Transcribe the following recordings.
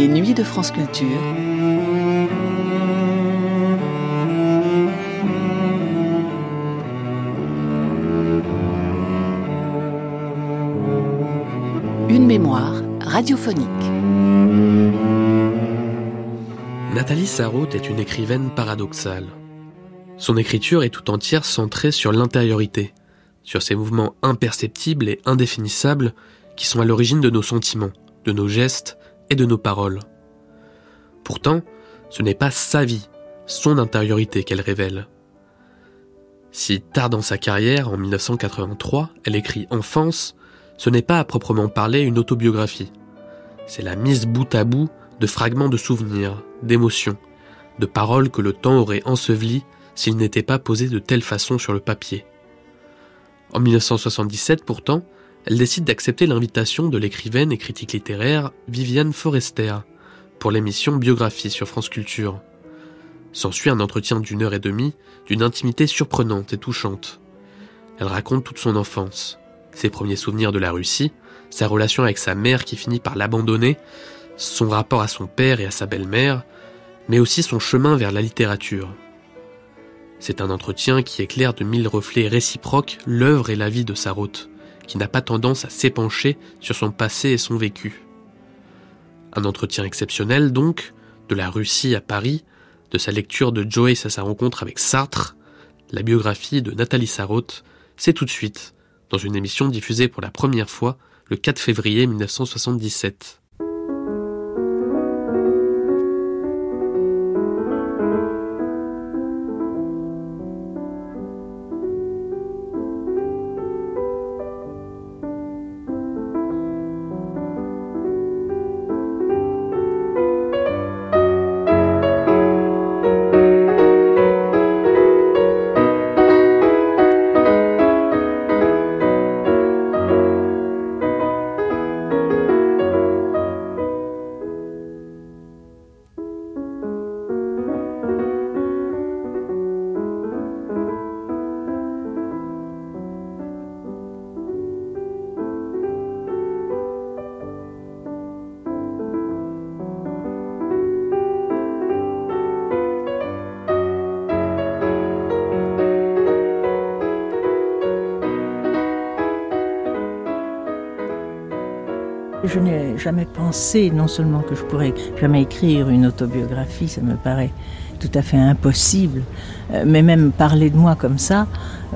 Les nuits de France Culture. Une mémoire radiophonique. Nathalie Sarraute est une écrivaine paradoxale. Son écriture est tout entière centrée sur l'intériorité, sur ces mouvements imperceptibles et indéfinissables qui sont à l'origine de nos sentiments, de nos gestes et de nos paroles. Pourtant, ce n'est pas sa vie, son intériorité qu'elle révèle. Si tard dans sa carrière, en 1983, elle écrit Enfance, ce n'est pas à proprement parler une autobiographie. C'est la mise bout à bout de fragments de souvenirs, d'émotions, de paroles que le temps aurait ensevelies s'il n'était pas posé de telle façon sur le papier. En 1977 pourtant, elle décide d'accepter l'invitation de l'écrivaine et critique littéraire Viviane Forester pour l'émission Biographie sur France Culture. S'ensuit un entretien d'une heure et demie, d'une intimité surprenante et touchante. Elle raconte toute son enfance, ses premiers souvenirs de la Russie, sa relation avec sa mère qui finit par l'abandonner, son rapport à son père et à sa belle-mère, mais aussi son chemin vers la littérature. C'est un entretien qui éclaire de mille reflets réciproques l'œuvre et la vie de Sarraute, qui n'a pas tendance à s'épancher sur son passé et son vécu. Un entretien exceptionnel donc, de la Russie à Paris, de sa lecture de Joyce à sa rencontre avec Sartre, la biographie de Nathalie Sarraute, c'est tout de suite, dans une émission diffusée pour la première fois le 4 février 1977. Je n'ai jamais pensé non seulement que je pourrais jamais écrire une autobiographie, ça me paraît tout à fait impossible, euh, mais même parler de moi comme ça,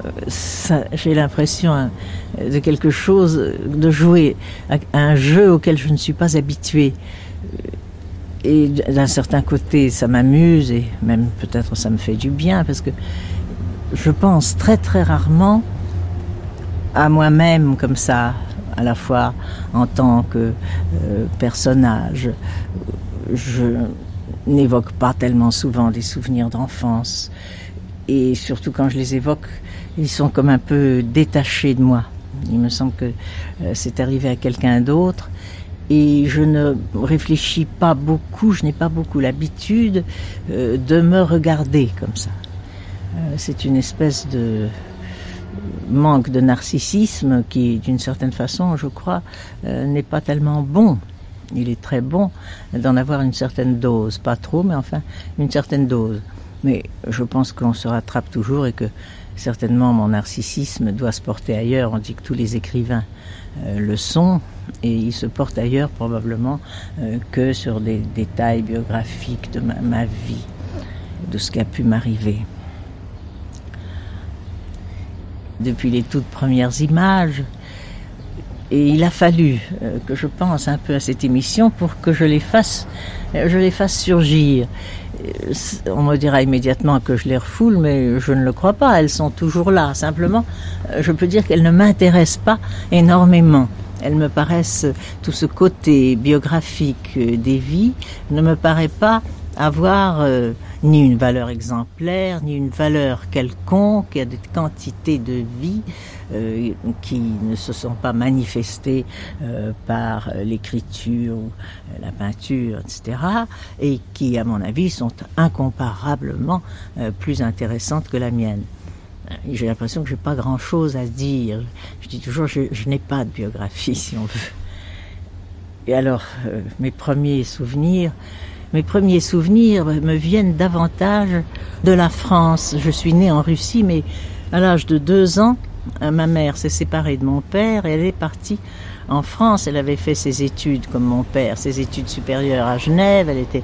euh, j'ai l'impression hein, de quelque chose, de jouer à un jeu auquel je ne suis pas habituée. Et d'un certain côté, ça m'amuse et même peut-être ça me fait du bien parce que je pense très très rarement à moi-même comme ça, à la fois en tant que euh, personnage. Je n'évoque pas tellement souvent des souvenirs d'enfance. Et surtout quand je les évoque, ils sont comme un peu détachés de moi. Il me semble que euh, c'est arrivé à quelqu'un d'autre. Et je ne réfléchis pas beaucoup, je n'ai pas beaucoup l'habitude euh, de me regarder comme ça. c'est une espèce de manque de narcissisme qui, d'une certaine façon, je crois, euh, n'est pas tellement bon. Il est très bon d'en avoir une certaine dose, pas trop, mais enfin une certaine dose. Mais je pense qu'on se rattrape toujours et que certainement mon narcissisme doit se porter ailleurs. On dit que tous les écrivains euh, le sont et ils se portent ailleurs probablement euh, que sur des détails biographiques de ma vie, de ce qui a pu m'arriver depuis les toutes premières images. Et il a fallu euh, que je pense un peu à cette émission pour que je les fasse, euh, je les fasse surgir. Euh, on me dira immédiatement que je les refoule, mais je ne le crois pas. Elles sont toujours là. Simplement, je peux dire qu'elles ne m'intéressent pas énormément. Elles me paraissent, tout ce côté biographique des vies ne me paraît pas avoir ni une valeur exemplaire, ni une valeur quelconque. Il y a des quantités de vie euh, qui ne se sont pas manifestées euh, par l'écriture, la peinture, etc. et qui, à mon avis, sont incomparablement euh, plus intéressantes que la mienne. J'ai l'impression que j'ai pas grand-chose à dire. Je dis toujours, je, je n'ai pas de biographie, si on veut. Et alors, euh, mes premiers souvenirs, mes premiers souvenirs me viennent davantage de la France. Je suis née en Russie, mais à l'âge de deux ans, euh, ma mère s'est séparée de mon père et elle est partie en France. Elle avait fait ses études comme mon père, ses études supérieures à Genève. Elle était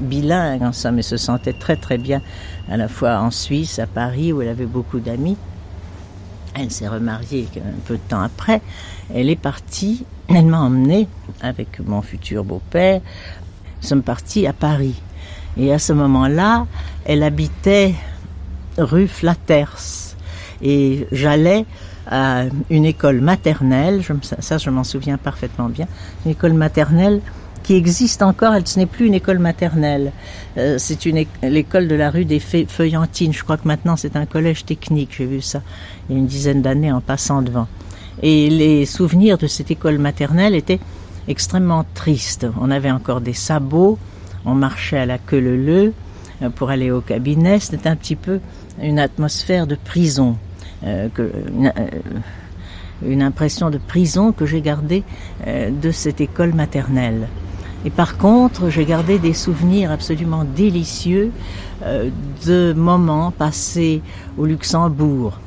bilingue en somme et se sentait très très bien à la fois en Suisse, à Paris, où elle avait beaucoup d'amis. Elle s'est remariée un peu de temps après. Elle est partie, elle m'a emmenée avec mon futur beau-père. Nous sommes partis à Paris. Et à ce moment-là, elle habitait rue Flatters. Et j'allais à une école maternelle, ça je m'en souviens parfaitement bien, une école maternelle qui existe encore, ce n'est plus une école maternelle, euh, c'est l'école de la rue des Feuillantines, je crois que maintenant c'est un collège technique, j'ai vu ça il y a une dizaine d'années en passant devant. Et les souvenirs de cette école maternelle étaient extrêmement tristes. On avait encore des sabots, on marchait à la queue leu euh, pour aller au cabinet, c'était un petit peu une atmosphère de prison. Euh, que, une, impression de prison que j'ai gardée de cette école maternelle. Et par contre, j'ai gardé des souvenirs absolument délicieux euh, de moments passés au Luxembourg.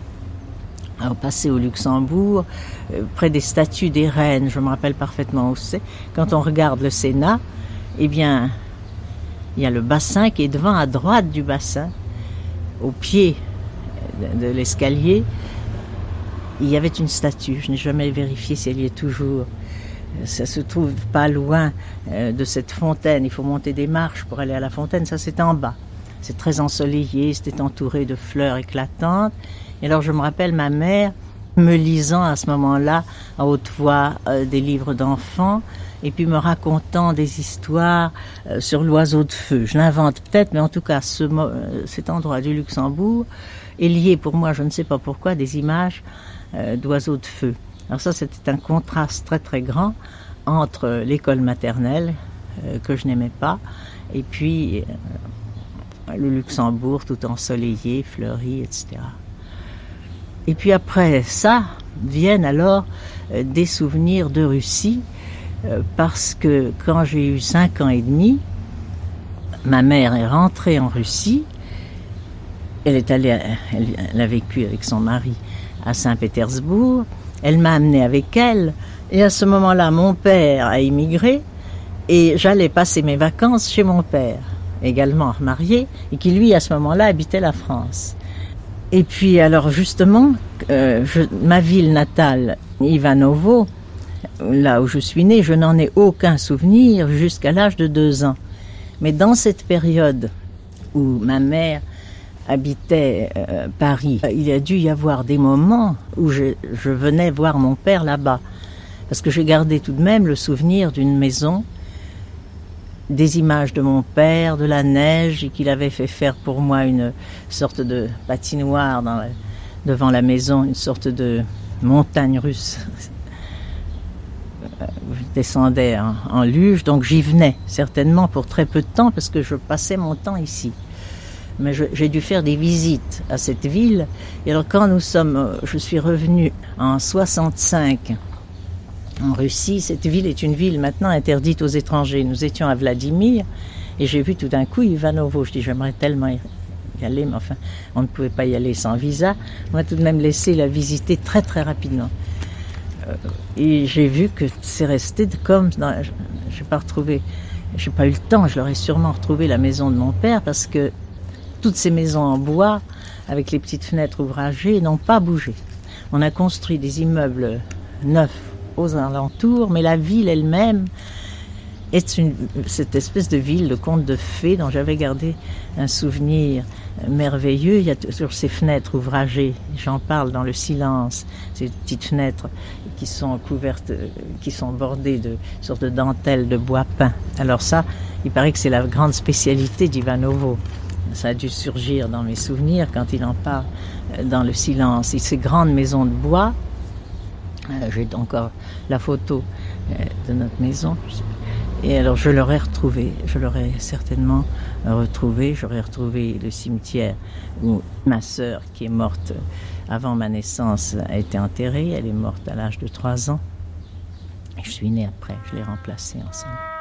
Alors, passé au Luxembourg, euh, près des statues des reines, je me rappelle parfaitement où c'est. Quand on regarde le Sénat, eh bien, il y a le bassin qui est devant, à droite du bassin, au pied de, de l'escalier. Il y avait une statue. Je n'ai jamais vérifié si elle y est toujours ça se trouve pas loin euh, de cette fontaine. Il faut monter des marches pour aller à la fontaine. Ça, c'est en bas. C'est très ensoleillé, c'était entouré de fleurs éclatantes. Et alors, je me rappelle ma mère me lisant à ce moment-là, à haute voix, euh, des livres d'enfants, et puis me racontant des histoires euh, sur l'oiseau de feu. Je l'invente peut-être, mais en tout cas, ce, cet endroit du Luxembourg est lié pour moi, je ne sais pas pourquoi, des images d'oiseaux de feu. Alors ça, c'était un contraste très très grand entre l'école maternelle, euh, que je n'aimais pas, et puis euh, le Luxembourg tout ensoleillé, fleuri, etc. Et puis après ça, viennent alors euh, des souvenirs de Russie, parce que quand j'ai eu cinq ans et demi, ma mère est rentrée en Russie. Elle est allée, elle a vécu avec son mari à Saint-Pétersbourg. Elle m'a amené avec elle. Et à ce moment-là, mon père a immigré et j'allais passer mes vacances chez mon père, également marié, et qui lui, à ce moment-là, habitait la France. Et puis, alors justement, euh, ma ville natale, Ivanovo, là où je suis née, je n'en ai aucun souvenir jusqu'à l'âge de deux ans. Mais dans cette période où ma mère habitait euh, Paris, il a dû y avoir des moments où je venais voir mon père là-bas. Parce que j'ai gardé tout de même le souvenir d'une maison, des images de mon père, de la neige, et qu'il avait fait faire pour moi une sorte de patinoire devant la maison, une sorte de montagne russe. Je descendais en, en luge, donc j'y venais certainement pour très peu de temps parce que je passais mon temps ici mais j'ai dû faire des visites à cette ville. Et alors quand nous sommes, euh, je suis revenu en 65 en Russie, cette ville est une ville maintenant interdite aux étrangers. Nous étions à Vladimir et j'ai vu tout d'un coup Ivanovo. Je dis j'aimerais tellement y aller, mais enfin on ne pouvait pas y aller sans visa. On m'a tout de même laissé la visiter très très rapidement. Euh, et j'ai vu que c'est resté comme, je n'ai pas retrouvé, j'ai pas eu le temps. Je l'aurais sûrement retrouvé la maison de mon père parce que toutes ces maisons en bois, avec les petites fenêtres ouvragées, n'ont pas bougé. On a construit des immeubles neufs aux alentours, mais la ville elle-même est cette espèce de ville de conte de fées dont j'avais gardé un souvenir merveilleux. Il y a toujours ces fenêtres ouvragées, j'en parle dans le silence, ces petites fenêtres qui sont couvertes, qui sont bordées de sortes de dentelles de bois peint. Alors ça, il paraît que c'est la grande spécialité d'Ivanovo ça a dû surgir dans mes souvenirs quand il en parle euh, dans le silence. Et ces grandes maisons de bois, j'ai encore la photo euh, de notre maison. Et alors je l'aurais retrouvé, je l'aurais certainement retrouvé, j'aurais retrouvé le cimetière où ma sœur, qui est morte avant ma naissance, a été enterrée. Elle est morte à l'âge de 3 ans. Je suis née après, je l'ai remplacé ensemble.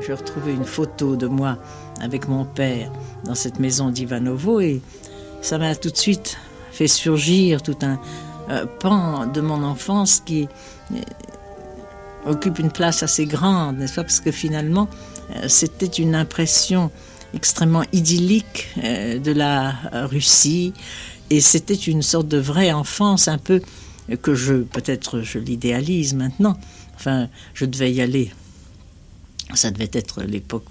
Je retrouvais une photo de moi avec mon père dans cette maison d'Ivanovo et ça m'a tout de suite fait surgir tout un euh, pan de mon enfance qui euh, occupe une place assez grande, n'est-ce pas? Parce que finalement, euh, c'était une impression extrêmement idyllique de la Russie et c'était une sorte de vraie enfance un peu que je, peut-être je l'idéalise maintenant, enfin, je devais y aller ça devait être l'époque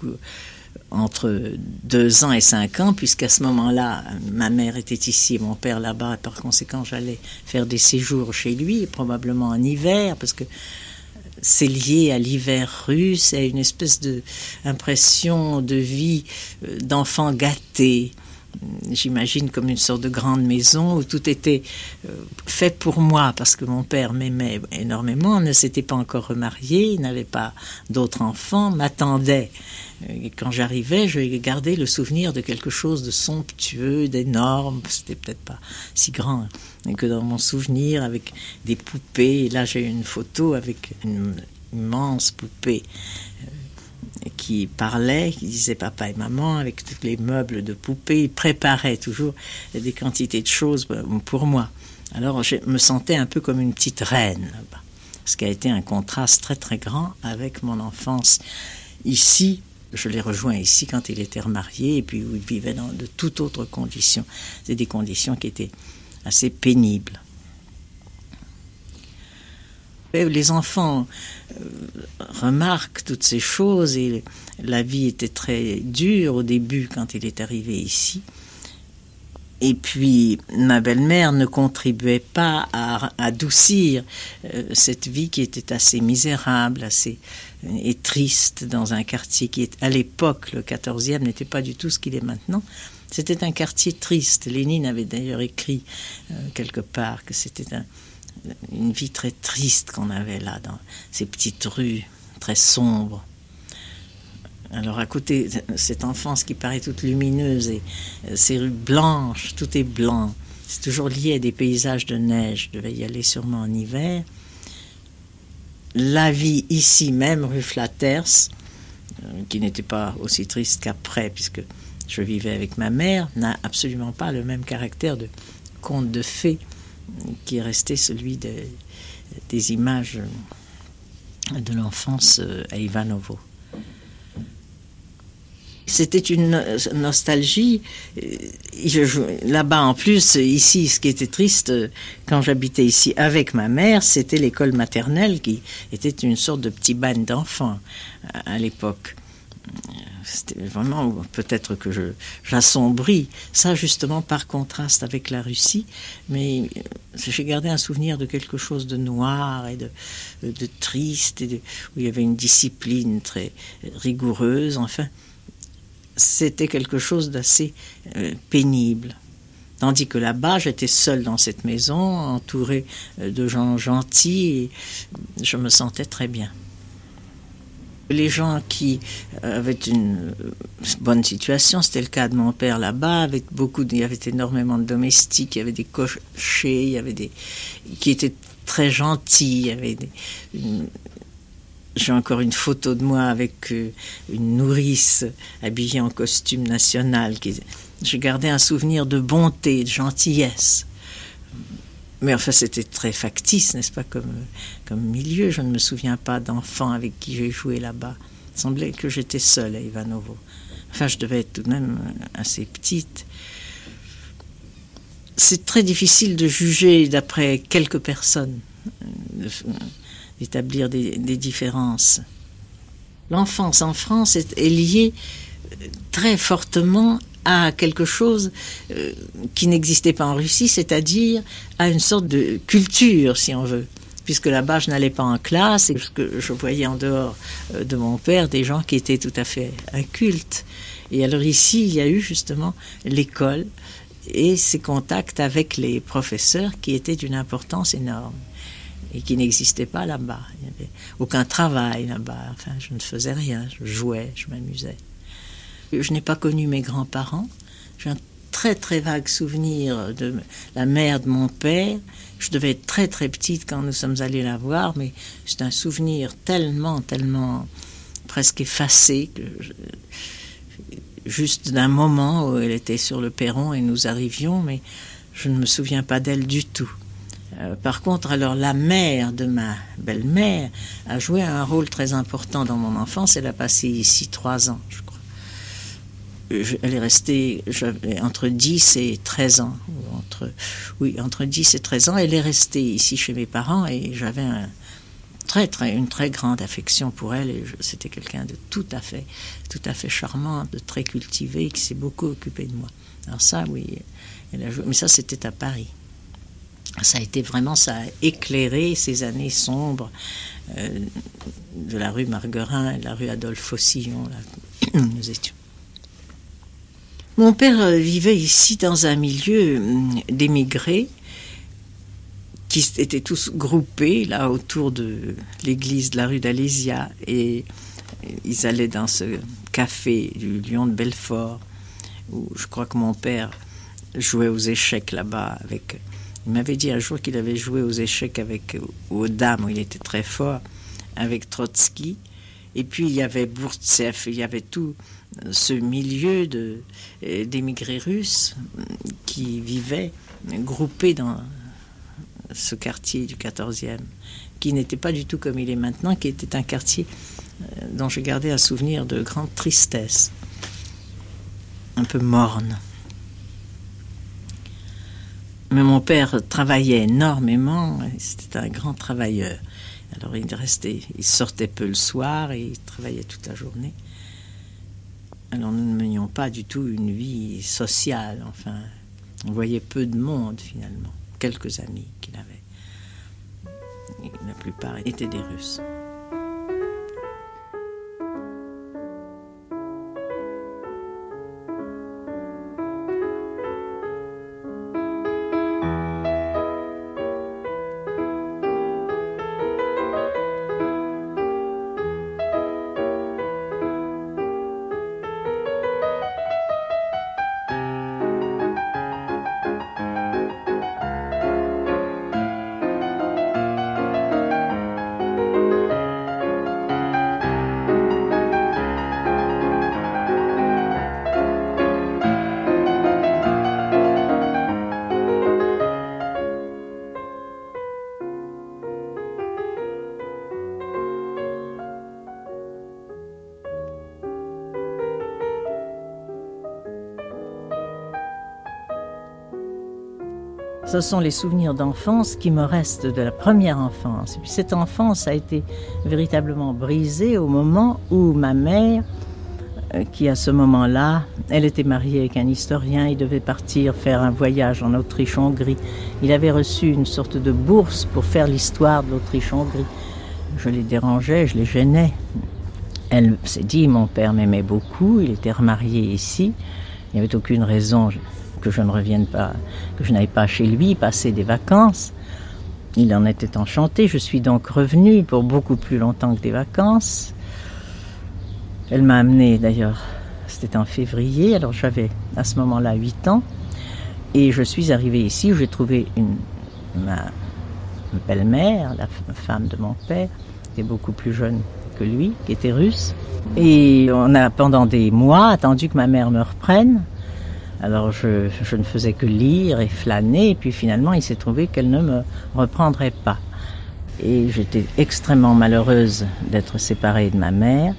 entre deux ans et cinq ans, puisqu'à ce moment-là, ma mère était ici et mon père là-bas, et par conséquent, j'allais faire des séjours chez lui, probablement en hiver, parce que c'est lié à l'hiver russe, à une espèce d'impression de vie euh, d'enfant gâté j'imagine comme une sorte de grande maison où tout était euh, fait pour moi parce que mon père m'aimait énormément, ne s'était pas encore remarié, n'avait pas d'autres enfants, m'attendait. Et quand j'arrivais, je gardais le souvenir de quelque chose de somptueux, d'énorme. C'était peut-être pas si grand hein, que dans mon souvenir avec des poupées. Là, j'ai une photo avec une immense poupée qui parlait, qui disait papa et maman avec tous les meubles de poupées. Il préparait toujours des quantités de choses pour moi. Alors je me sentais un peu comme une petite reine, ce qui a été un contraste très très grand avec mon enfance ici. Je l'ai rejoint ici quand il était remarié et puis où il vivait dans de toutes autres conditions. C'est des conditions qui étaient assez pénibles. Les enfants euh, remarquent toutes ces choses et la vie était très dure au début quand il est arrivé ici. Et puis ma belle-mère ne contribuait pas à adoucir euh, cette vie qui était assez misérable, assez euh, et triste dans un quartier qui est à l'époque le 14e n'était pas du tout ce qu'il est maintenant. C'était un quartier triste. Lénine avait d'ailleurs écrit quelque part que c'était un, une vie très triste qu'on avait là, dans ces petites rues très sombres. Alors à côté, cette enfance qui paraît toute lumineuse et euh, ces rues blanches, tout est blanc. C'est toujours lié à des paysages de neige. Je devais y aller sûrement en hiver. La vie ici même, rue Flatters, euh, qui n'était pas aussi triste qu'après, puisque je vivais avec ma mère, n'a absolument pas le même caractère de conte de fées qui est resté celui des images de l'enfance euh, à Ivanovo. C'était une nostalgie. Là-bas, en plus, ici, ce qui était triste, quand j'habitais ici avec ma mère, c'était l'école maternelle qui était une sorte de petit bagne d'enfants à l'époque c'était vraiment peut-être que j'assombris ça justement par contraste avec la Russie. Mais euh, j'ai gardé un souvenir de quelque chose de noir et de, de triste et où il y avait une discipline très rigoureuse. Enfin c'était quelque chose d'assez euh, pénible. Tandis que là-bas, j'étais seule dans cette maison, entourée euh, de gens gentils, et je me sentais très bien. Les gens qui avaient une bonne situation, c'était le cas de mon père là-bas, avec beaucoup, il y avait énormément de domestiques, il y avait des cochers, il y avait des qui étaient très gentils, il y avait j'ai encore une photo de moi avec euh, une nourrice habillée en costume national. Qui, je gardais un souvenir de bonté, de gentillesse. Mais enfin, c'était très factice, n'est-ce pas, comme, milieu. Je ne me souviens pas d'enfants avec qui j'ai joué là-bas. Il semblait que j'étais seule à Ivanovo. Enfin, je devais être tout de même assez petite. C'est très difficile de juger d'après quelques personnes, d'établir des, différences. L'enfance en France est, est liée très fortement à quelque chose euh, qui n'existait pas en Russie, c'est-à-dire à une sorte de culture, si on veut. Puisque là-bas, je n'allais pas en classe et que je voyais en dehors euh, de mon père des gens qui étaient tout à fait incultes. Et alors ici, il y a eu justement l'école et ses contacts avec les professeurs qui étaient d'une importance énorme et qui n'existaient pas là-bas. Il n'y avait aucun travail là-bas. Enfin, je ne faisais rien. Je jouais, je m'amusais. Je n'ai pas connu mes grands-parents. J'ai un très très vague souvenir de la mère de mon père. Je devais être très très petite quand nous sommes allés la voir, mais c'est un souvenir tellement, tellement presque effacé que juste d'un moment où elle était sur le perron et nous arrivions, mais je ne me souviens pas d'elle du tout. Euh, par contre, alors la mère de ma belle-mère a joué un rôle très important dans mon enfance. Elle a passé ici trois ans, elle est restée entre 10 et 13 ans. entre, oui, entre 10 et 13 ans. Elle est restée ici chez mes parents et j'avais un, très, très, une très grande affection pour elle. Et c'était quelqu'un de tout à fait, tout à fait charmant, de très cultivé, qui s'est beaucoup occupé de moi. Alors ça, oui, elle a joué. Mais ça, c'était à Paris ça a été vraiment, ça a éclairé ces années sombres euh, de la rue Marguerin et de la rue Adolphe Faucillon, là nous étions. Mon père euh, vivait ici dans un milieu hum, d'émigrés qui étaient tous groupés là autour de l'église de la rue d'Alésia et ils allaient dans ce café du Lion de Belfort où je crois que mon père jouait aux échecs là-bas avec il m'avait dit un jour qu'il avait joué aux échecs avec, aux dames, où il était très fort, avec Trotsky. Et puis il y avait Bourtsev, il y avait tout ce milieu de, d'émigrés russes qui vivaient groupés dans ce quartier du 14e, qui n'était pas du tout comme il est maintenant, qui était un quartier euh, dont j'ai gardé un souvenir de grande tristesse, un peu morne. Mais mon père travaillait énormément, c'était un grand travailleur. Alors il restait, il sortait peu le soir et il travaillait toute la journée. Nous ne menions pas du tout une vie sociale, enfin, on voyait peu de monde finalement, quelques amis qu'il avait. la plupart étaient des Russes. Ce sont les souvenirs d'enfance qui me restent de la première enfance. Et puis cette enfance a été véritablement brisée au moment où ma mère, euh, qui à ce moment-là, elle était mariée avec un historien, il devait partir faire un voyage en Autriche-Hongrie. Il avait reçu une sorte de bourse pour faire l'histoire de l'Autriche-Hongrie. Je les dérangeais, je les gênais. Elle s'est dit, mon père m'aimait beaucoup, il était remarié ici, il n'y avait aucune raison que je ne revienne pas, que je n'aille pas chez lui passer des vacances. Il en était enchanté. Je suis donc revenue pour beaucoup plus longtemps que des vacances. Elle m'a amené d'ailleurs, c'était en février, alors j'avais à ce moment-là 8 ans. Et je suis arrivée ici où j'ai trouvé une, ma belle-mère, la femme de mon père, qui était beaucoup plus jeune que lui, qui était russe. Et on a pendant des mois attendu que ma mère me reprenne. Alors je, ne faisais que lire et flâner, puis finalement il s'est trouvé qu'elle ne me reprendrait pas. Et j'étais extrêmement malheureuse d'être séparée de ma mère.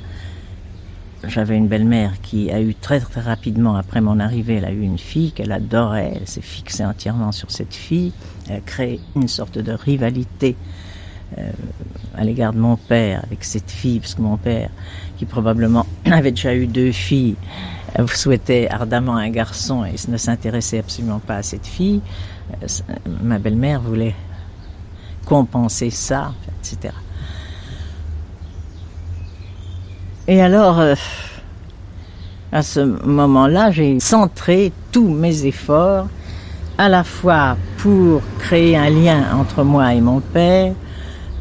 J'avais une belle-mère qui a eu très très rapidement après mon arrivée, elle a eu une fille qu'elle adorait, elle s'est fixée entièrement sur cette fille, elle a créé une sorte de rivalité euh, à l'égard de mon père avec cette fille, parce que mon père, qui probablement avait déjà eu deux filles, Elle souhaitait ardemment un garçon et ne s'intéressait absolument pas à cette fille. Euh, ma belle-mère voulait compenser ça, etc. Et alors, euh, à ce moment-là, j'ai centré tous mes efforts à la fois pour créer un lien entre moi et mon père,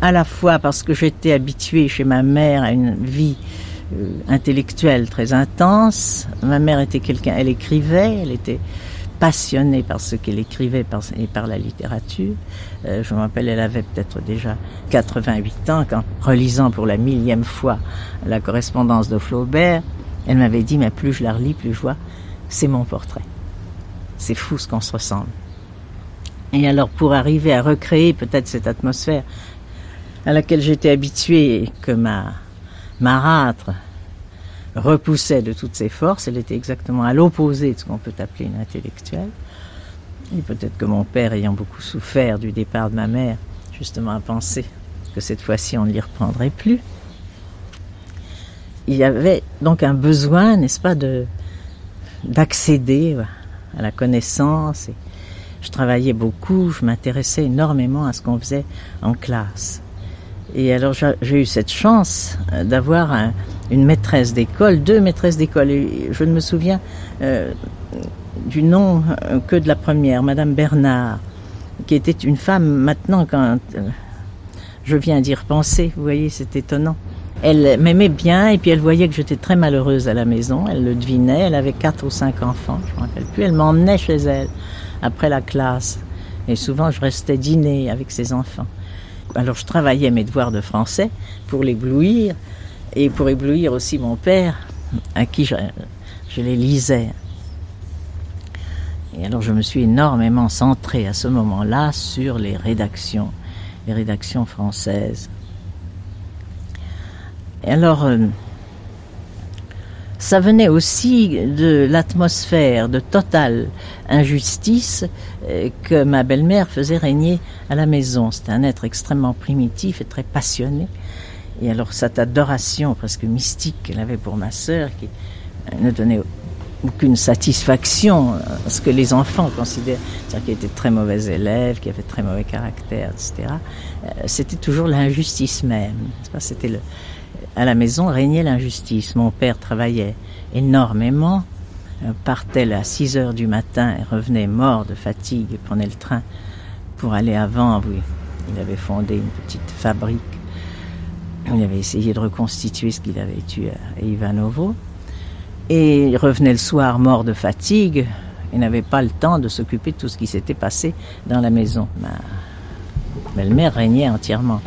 à la fois parce que j'étais habituée chez ma mère à une vie intellectuelle très intense. Ma mère était quelqu'un, elle écrivait, elle était passionnée par ce qu'elle écrivait et par la littérature. Euh, je me rappelle, elle avait peut-être déjà 88 ans quand, relisant pour la millième fois la correspondance de Flaubert, elle m'avait dit, mais plus je la relis, plus je vois, c'est mon portrait. C'est fou ce qu'on se ressemble. Et alors pour arriver à recréer peut-être cette atmosphère à laquelle j'étais habituée et que ma marâtre repoussait de toutes ses forces, elle était exactement à l'opposé de ce qu'on peut appeler une intellectuelle. Et peut-être que mon père, ayant beaucoup souffert du départ de ma mère, justement a pensé que cette fois-ci on ne l'y reprendrait plus. Il y avait donc un besoin, n'est-ce pas, de d'accéder à la connaissance. Et je travaillais beaucoup, je m'intéressais énormément à ce qu'on faisait en classe. Et alors j'ai eu cette chance euh, d'avoir une maîtresse d'école, deux maîtresses d'école. Je ne me souviens euh, du nom euh, que de la première, Madame Bernard, qui était une femme maintenant quand je viens d'y repenser. Vous voyez, c'est étonnant. Elle m'aimait bien et puis elle voyait que j'étais très malheureuse à la maison. Elle le devinait. Elle avait quatre ou cinq enfants, je ne me rappelle plus. Elle m'emmenait chez elle après la classe. Et souvent, je restais dîner avec ses enfants. Alors, je travaillais mes devoirs de français pour l'éblouir et pour éblouir aussi mon père, à qui je, les lisais. Et alors, je me suis énormément centrée à ce moment-là sur les rédactions, les rédactions françaises. Et alors, euh, ça venait aussi de l'atmosphère de totale injustice euh, que ma belle-mère faisait régner à la maison. C'était un être extrêmement primitif et très passionné. Et alors cette adoration presque mystique qu'elle avait pour ma sœur, qui ne donnait aucune satisfaction à ce que les enfants considèrent, c'est-à-dire qu'elle était très mauvaise élève, qui avait très mauvais caractère, etc. Euh, c'était toujours l'injustice même. C'était le, à la maison régnait l'injustice. Mon père travaillait énormément, euh, partait à 6 heures du matin et revenait mort de fatigue, prenait le train pour aller avant. Oui, il avait fondé une petite fabrique. Il avait essayé de reconstituer ce qu'il avait tué à Ivanovo. Et il revenait le soir mort de fatigue. Il n'avait pas le temps de s'occuper de tout ce qui s'était passé dans la maison. Ma belle-mère régnait entièrement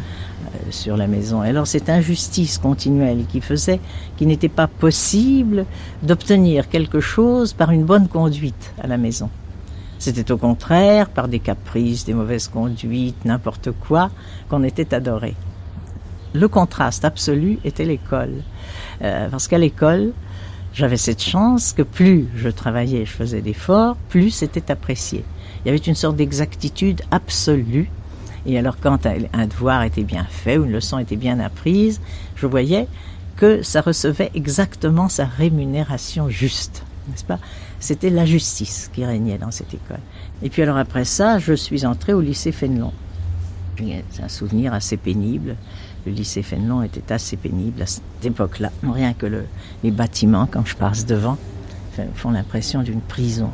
sur la maison. alors cette injustice continuelle qui faisait qu'il n'était pas possible d'obtenir quelque chose par une bonne conduite à la maison. C'était au contraire par des caprices, des mauvaises conduites, n'importe quoi, qu'on était adoré. Le contraste absolu était l'école. Euh, parce qu'à l'école, j'avais cette chance que plus je travaillais, je faisais d'efforts, plus c'était apprécié. Il y avait une sorte d'exactitude absolue et alors quand un devoir était bien fait ou une leçon était bien apprise, je voyais que ça recevait exactement sa rémunération juste, n'est-ce pas? C'était la justice qui régnait dans cette école. Et puis alors après ça, je suis entrée au lycée Fénelon. C'est un souvenir assez pénible. Le lycée Fénelon était assez pénible à cette époque-là. Rien que les bâtiments, quand je passe devant, font l'impression d'une prison.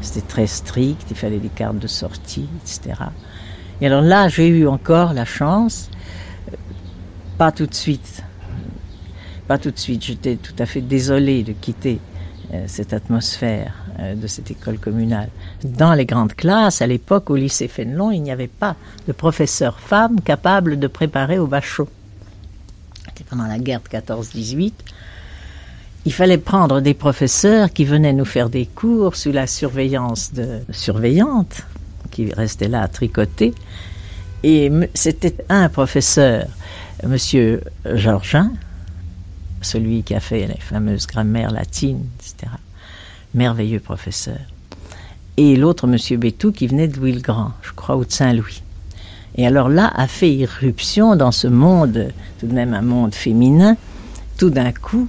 C'était très strict, il fallait des cartes de sortie, etc. Et alors là, j'ai eu encore la chance, pas tout de suite, pas tout de suite, j'étais tout à fait désolée de quitter euh, cette atmosphère euh, de cette école communale. Dans les grandes classes, à l'époque, au lycée Fénelon, il n'y avait pas de professeur femme capable de préparer au bachot. C'était pendant la guerre de 14-18. Il fallait prendre des professeurs qui venaient nous faire des cours sous la surveillance de surveillantes restait là à tricoter. Et c'était un professeur, Monsieur Georgin, celui qui a fait les fameuses grammaires latines, etc. Merveilleux professeur. Et l'autre, Monsieur Bétou, qui venait de Louis-le-Grand, je crois, ou de Saint-Louis. Et alors là, a fait irruption dans ce monde, tout de même un monde féminin. Tout d'un coup,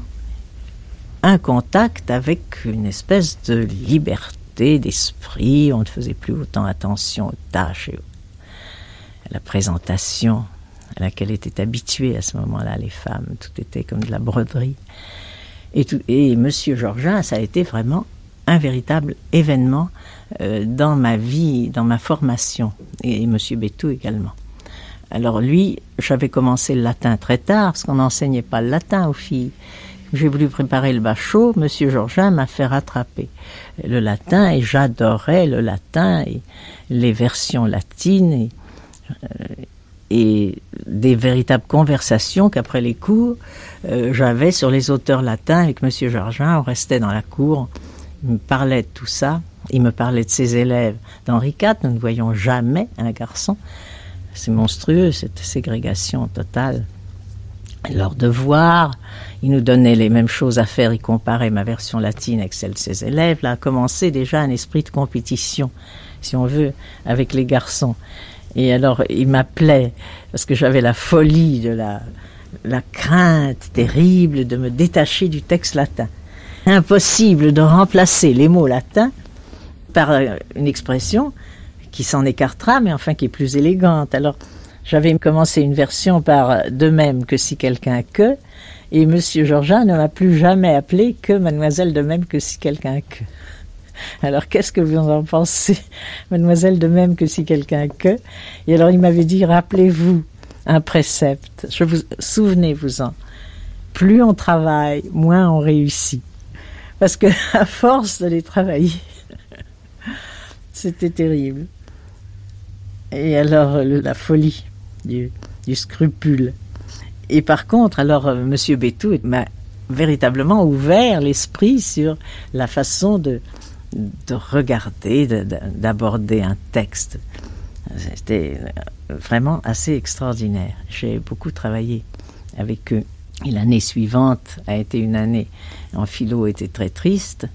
un contact avec une espèce de liberté d'esprit. On ne faisait plus autant attention aux tâches et à la présentation à laquelle étaient habituées à ce moment-là les femmes. Tout était comme de la broderie. Et, tout, et Monsieur Georgin, ça a été vraiment un véritable événement euh, dans ma vie, dans ma formation, et, Monsieur Bétou également. Alors lui, j'avais commencé le latin très tard, parce qu'on n'enseignait pas le latin aux filles. J'ai voulu préparer le bachot, Monsieur Georgin m'a fait rattraper le latin, et j'adorais le latin, et les versions latines, et, euh, des véritables conversations qu'après les cours, euh, j'avais sur les auteurs latins avec Monsieur Georgin. On restait dans la cour, il me parlait de tout ça, il me parlait de ses élèves d'Henri IV. Nous ne voyons jamais un garçon. C'est monstrueux cette ségrégation totale. Leurs devoirs, il nous donnait les mêmes choses à faire, il comparait ma version latine avec celle de ses élèves. Là a commencé déjà un esprit de compétition, si on veut, avec les garçons. Et alors, il m'appelait, parce que j'avais la folie de la, la crainte terrible de me détacher du texte latin. Impossible de remplacer les mots latins par euh, une expression qui s'en écartera, mais enfin qui est plus élégante. Alors, j'avais commencé une version par de même que si quelqu'un que, et Monsieur Georgin ne m'a plus jamais appelé que Mademoiselle de même que si quelqu'un que. Alors qu'est-ce que vous en pensez, mademoiselle, de même que si quelqu'un que? Et alors il m'avait dit, rappelez-vous un précepte, je vous souvenez-vous-en. Plus on travaille, moins on réussit. Parce que à force de les travailler, c'était terrible. Et alors la folie du, scrupule. Et par contre, alors euh, Monsieur Bétou m'a véritablement ouvert l'esprit sur la façon de, de regarder, d'aborder un texte. C'était vraiment assez extraordinaire. J'ai beaucoup travaillé avec eux. Et l'année suivante a été une année en philo était très triste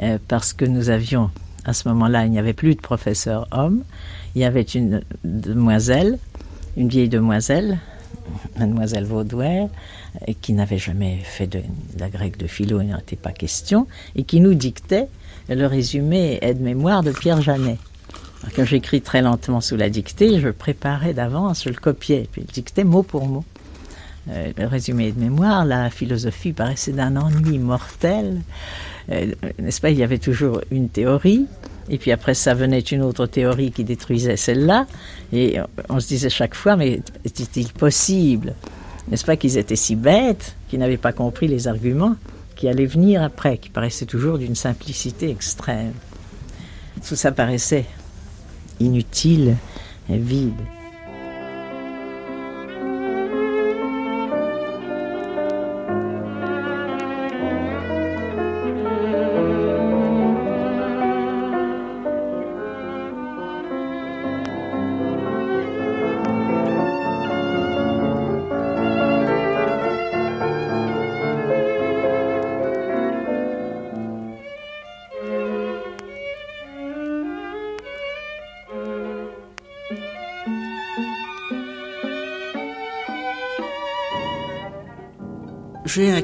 euh, parce que nous avions à ce moment-là il n'y avait plus de professeur homme. Il y avait une demoiselle, une vieille demoiselle, mademoiselle Vaudois, qui n'avait jamais fait de, la grecque de philo, il n'en était pas question, et qui nous dictait le résumé aide-mémoire de Pierre Janet. Quand j'écris très lentement sous la dictée, je préparais d'avance, je le copiais, puis je dictais mot pour mot. Euh, le résumé de mémoire, la philosophie paraissait d'un ennui mortel. Euh, n'est-ce pas Il y avait toujours une théorie, et puis après ça venait une autre théorie qui détruisait celle-là, et on se disait chaque fois, mais est-il possible? N'est-ce pas qu'ils étaient si bêtes qu'ils n'avaient pas compris les arguments qui allait venir après, qui paraissait toujours d'une simplicité extrême? Tout ça paraissait inutile et vide.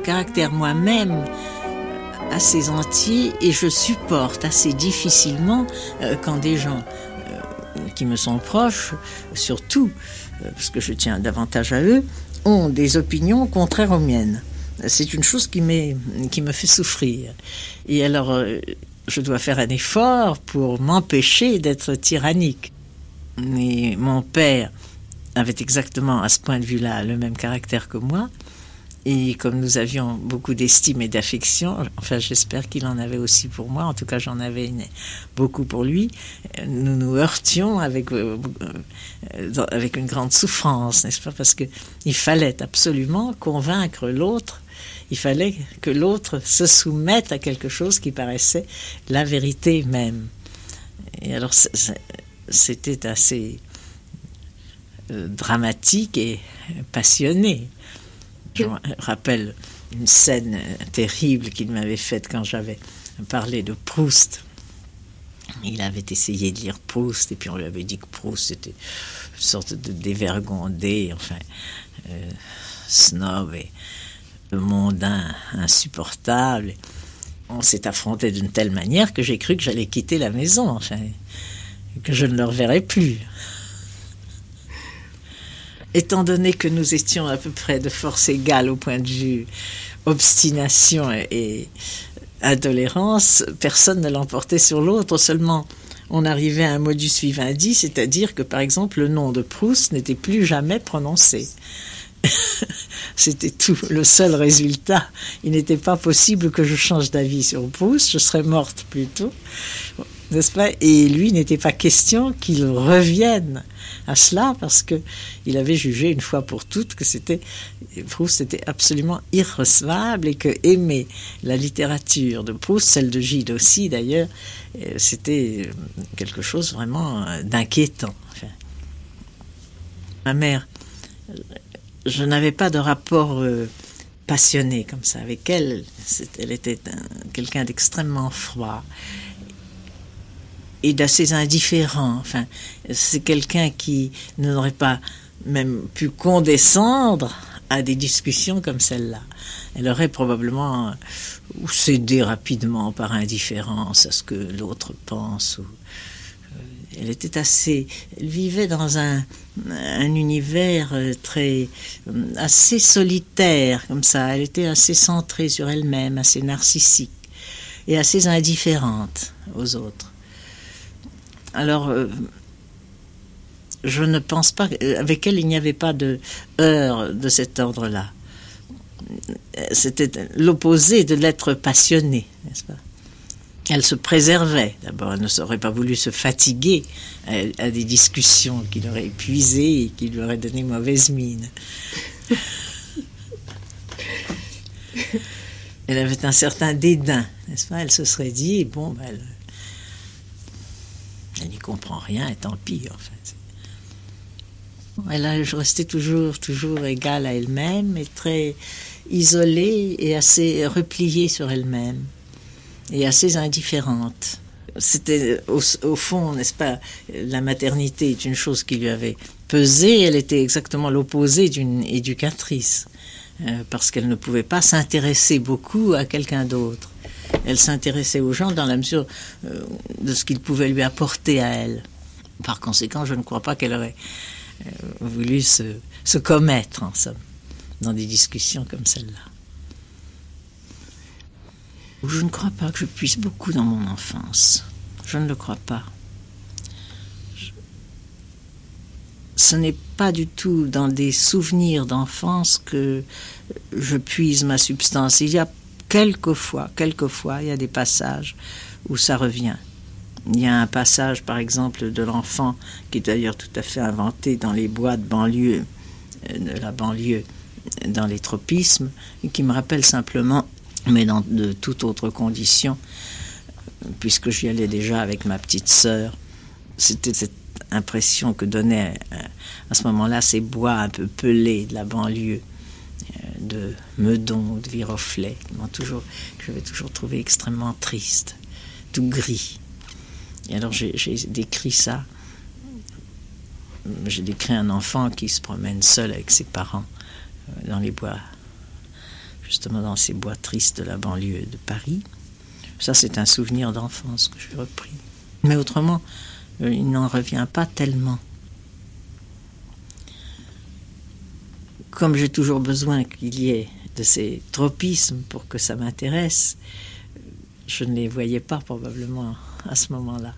Caractère moi-même assez entier et je supporte assez difficilement euh, quand des gens euh, qui me sont proches, surtout euh, parce que je tiens davantage à eux, ont des opinions contraires aux miennes. C'est une chose qui, qui me fait souffrir. Et alors, je dois faire un effort pour m'empêcher d'être tyrannique. Mais mon père avait exactement à ce point de vue-là le même caractère que moi. Et comme nous avions beaucoup d'estime et d'affection, enfin j'espère qu'il en avait aussi pour moi, en tout cas j'en avais beaucoup pour lui, nous nous heurtions avec, euh, euh, avec une grande souffrance, n'est-ce pas? Parce qu'il fallait absolument convaincre l'autre, il fallait que l'autre se soumette à quelque chose qui paraissait la vérité même. Et alors c'était assez euh, dramatique et passionné. Je me rappelle une scène terrible qu'il m'avait faite quand j'avais parlé de Proust. Il avait essayé de lire Proust et puis on lui avait dit que Proust était une sorte de dévergondé, enfin, euh, snob. Et mondain, insupportable. On s'est affronté d'une telle manière que j'ai cru que j'allais quitter la maison, enfin, que je ne le reverrais plus. Étant donné que nous étions à peu près de force égale au point de vue obstination et intolérance, personne ne l'emportait sur l'autre, seulement on arrivait à un modus vivendi, c'est-à-dire que par exemple le nom de Proust n'était plus jamais prononcé. C'était tout, le seul résultat. Il n'était pas possible que je change d'avis sur Proust, je serais morte plutôt, n'est-ce pas? Et lui, n'était pas question qu'il revienne à cela parce que il avait jugé une fois pour toutes que c'était Proust était absolument irrecevable et que aimer la littérature de Proust, celle de Gide aussi d'ailleurs, euh, c'était quelque chose vraiment euh, d'inquiétant. ma mère je n'avais pas de rapport euh, passionné comme ça avec elle. Elle était quelqu'un d'extrêmement froid et d'assez indifférent. Enfin, c'est quelqu'un qui n'aurait pas même pu condescendre à des discussions comme celle-là. Elle aurait probablement euh, cédé rapidement par indifférence à ce que l'autre pense ou elle était assez, elle vivait dans un, univers euh, très, euh, assez solitaire comme ça. Elle était assez centrée sur elle-même, assez narcissique et assez indifférente aux autres. Alors, euh, je ne pense pas, avec elle, il n'y avait pas de heure de cet ordre-là. C'était l'opposé de l'être passionné, n'est-ce pas? Elle se préservait. D'abord, elle ne serait pas voulu se fatiguer à, des discussions qui l'auraient épuisée et qui lui auraient donné mauvaise mine. elle avait un certain dédain, n'est-ce pas? Elle se serait dit, bon, ben, elle, n'y comprend rien, et tant pis, en fait. Elle a resté toujours, toujours égale à elle-même, et très isolée et assez repliée sur elle-même et assez indifférente. C'était au, fond, n'est-ce pas, la maternité est une chose qui lui avait pesé, elle était exactement l'opposé d'une éducatrice, euh, parce qu'elle ne pouvait pas s'intéresser beaucoup à quelqu'un d'autre. Elle s'intéressait aux gens dans la mesure euh, de ce qu'ils pouvaient lui apporter à elle. Par conséquent, je ne crois pas qu'elle aurait euh, voulu se, se commettre, en somme, dans des discussions comme celle-là. Je ne crois pas que je puisse beaucoup dans mon enfance. Je ne le crois pas. Ce n'est pas du tout dans des souvenirs d'enfance que je puise ma substance. Il y a quelquefois, il y a des passages où ça revient. Il y a un passage, par exemple, de l'enfant, qui est d'ailleurs tout à fait inventé dans les bois de banlieue, euh, de la banlieue, dans les tropismes, et qui me rappelle simplement mais dans de toute autre condition, puisque j'y allais déjà avec ma petite sœur. C'était cette impression que donnaient euh, à ce moment-là ces bois un peu pelés de la banlieue de Meudon ou de Viroflay, toujours, que j'avais toujours trouvé extrêmement triste, tout gris. Et alors j'ai décrit ça. J'ai décrit un enfant qui se promène seul avec ses parents euh, dans les bois justement dans ces bois tristes de la banlieue de Paris. Ça, c'est un souvenir d'enfance que j'ai repris. Mais autrement, euh, il n'en revient pas tellement. Comme j'ai toujours besoin qu'il y ait de ces tropismes pour que ça m'intéresse, je ne les voyais pas probablement à ce moment-là.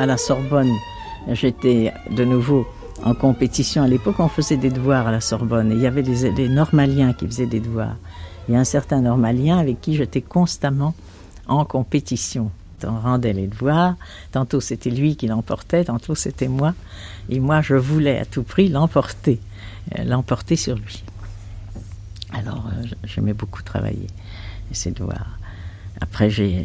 À la Sorbonne, j'étais de nouveau en compétition. À l'époque, on faisait des devoirs à la Sorbonne et il y avait des, normaliens qui faisaient des devoirs. Il y a un certain normalien avec qui j'étais constamment en compétition. On rendait les devoirs, tantôt c'était lui qui l'emportait, tantôt c'était moi. Et moi, je voulais à tout prix l'emporter, euh, l'emporter sur lui. Alors, euh, j'aimais beaucoup travailler ces devoirs. Après, j'ai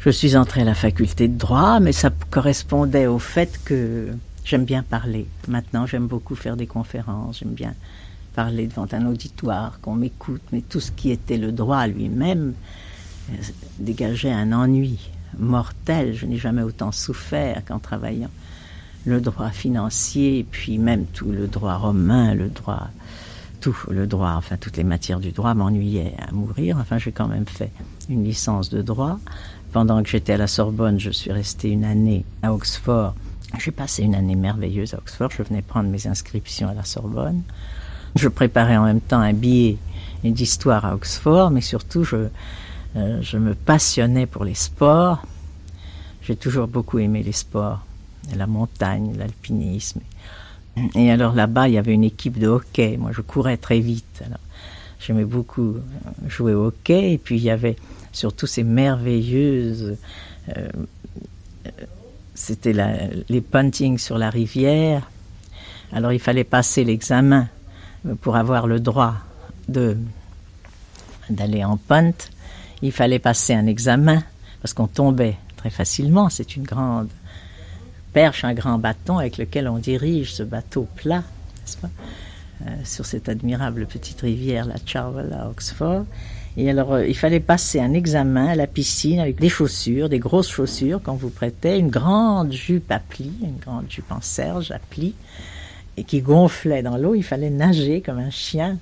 je suis entrée à la faculté de droit, mais ça correspondait au fait que j'aime bien parler. Maintenant, j'aime beaucoup faire des conférences, j'aime bien parler devant un auditoire, qu'on m'écoute, mais tout ce qui était le droit lui-même euh, dégageait un ennui mortel. Je n'ai jamais autant souffert qu'en travaillant le droit financier, puis même tout le droit romain, le droit, tout le droit, enfin toutes les matières du droit m'ennuyaient à mourir. Enfin, j'ai quand même fait une licence de droit. Pendant que j'étais à la Sorbonne, je suis restée une année à Oxford. J'ai passé une année merveilleuse à Oxford. Je venais prendre mes inscriptions à la Sorbonne. Je préparais en même temps un billet d'histoire à Oxford, mais surtout je, euh, je me passionnais pour les sports. J'ai toujours beaucoup aimé les sports, la montagne, l'alpinisme. Et alors là-bas, il y avait une équipe de hockey. Moi, je courais très vite. J'aimais beaucoup jouer au hockey. Et puis, il y avait surtout ces merveilleuses. Euh, c'était les puntings sur la rivière. Alors, il fallait passer l'examen pour avoir le droit d'aller en punt. Il fallait passer un examen parce qu'on tombait très facilement. C'est une grande perche, un grand bâton avec lequel on dirige ce bateau plat, n'est-ce pas, euh, sur cette admirable petite rivière, la Charvel à Oxford. Et alors, euh, il fallait passer un examen à la piscine avec des chaussures, des grosses chaussures qu'on vous prêtait, une grande jupe à plis, une grande jupe en serge à plis, et qui gonflait dans l'eau. Il fallait nager comme un chien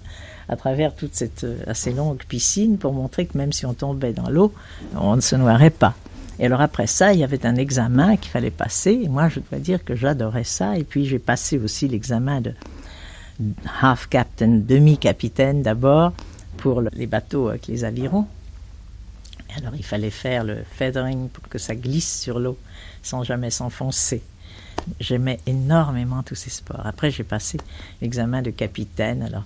à travers toute cette euh, assez longue piscine pour montrer que même si on tombait dans l'eau, on ne se noierait pas. Et alors après ça, il y avait un examen qu'il fallait passer. Et moi, je dois dire que j'adorais ça. Et puis j'ai passé aussi l'examen de half captain, demi-capitaine d'abord, pour les bateaux avec les avirons. Alors il fallait faire le feathering pour que ça glisse sur l'eau sans jamais s'enfoncer. J'aimais énormément tous ces sports. Après, j'ai passé l'examen de capitaine. Alors,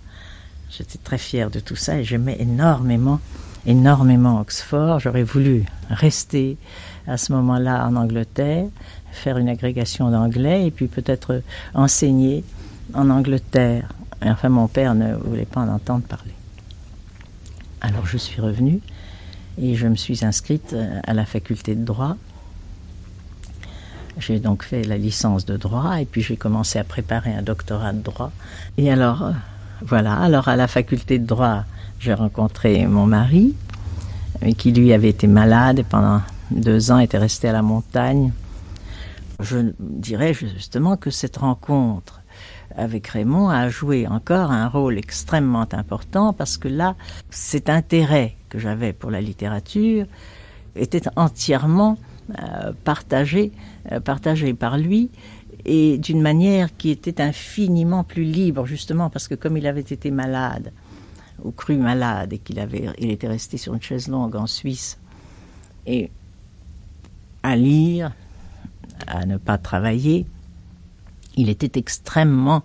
j'étais très fière de tout ça et j'aimais énormément énormément Oxford. J'aurais voulu rester à ce moment-là en Angleterre, faire une agrégation d'anglais et puis peut-être enseigner en Angleterre. enfin, mon père ne voulait pas en entendre parler. Alors je suis revenue et je me suis inscrite euh, à la faculté de droit. J'ai donc fait la licence de droit et puis j'ai commencé à préparer un doctorat de droit. Et alors, euh, voilà, alors à la faculté de droit, j'ai rencontré mon mari, qui lui avait été malade et pendant deux ans était resté à la montagne. Je dirais justement que cette rencontre avec Raymond a joué encore un rôle extrêmement important parce que là, cet intérêt que j'avais pour la littérature était entièrement euh, partagé, euh, partagé par lui et d'une manière qui était infiniment plus libre justement parce que comme il avait été malade, ou cru malade et qu'il avait, il était resté sur une chaise longue en Suisse et à lire, à ne pas travailler, il était extrêmement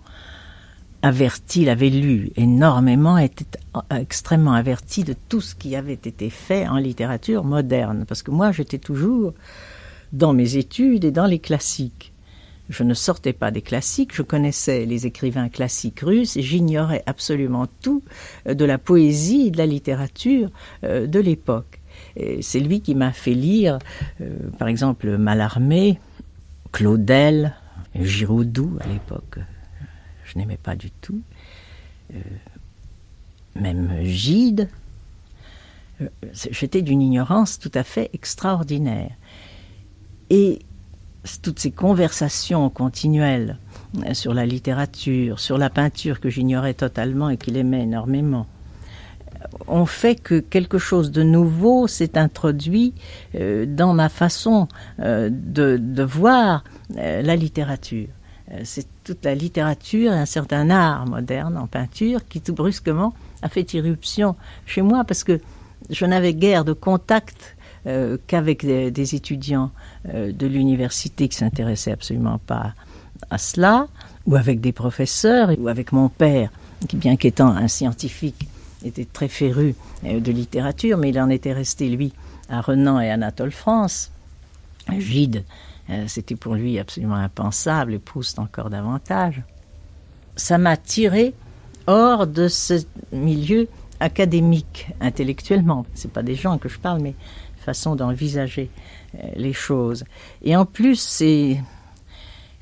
averti, il avait lu énormément, était extrêmement averti de tout ce qui avait été fait en littérature moderne. Parce que moi, j'étais toujours dans mes études et dans les classiques. Je ne sortais pas des classiques, je connaissais les écrivains classiques russes et j'ignorais absolument tout euh, de la poésie et de la littérature euh, de l'époque. C'est lui qui m'a fait lire, euh, par exemple, Mallarmé, Claudel, Giraudoux à l'époque. Je n'aimais pas du tout. même Gide. J'étais d'une ignorance tout à fait extraordinaire. Et toutes ces conversations continuelles euh, sur la littérature, sur la peinture que j'ignorais totalement et qu'il aimait énormément, euh, ont fait que quelque chose de nouveau s'est introduit euh, dans ma façon de, voir la littérature. C'est toute la littérature et un certain art moderne en peinture qui tout brusquement a fait irruption chez moi parce que je n'avais guère de contact euh, qu'avec des, étudiants euh, de l'université qui s'intéressaient absolument pas à cela, ou avec des professeurs, ou avec mon père, qui bien qu'étant un scientifique, était très féru de littérature, mais il en était resté, lui, à Renan et Anatole France. Gide, c'était pour lui absolument impensable, et Proust encore davantage. Ça m'a tiré hors de ce milieu académique, intellectuellement. C'est pas des gens que je parle, mais façon d'envisager euh, les choses. Et en plus, ces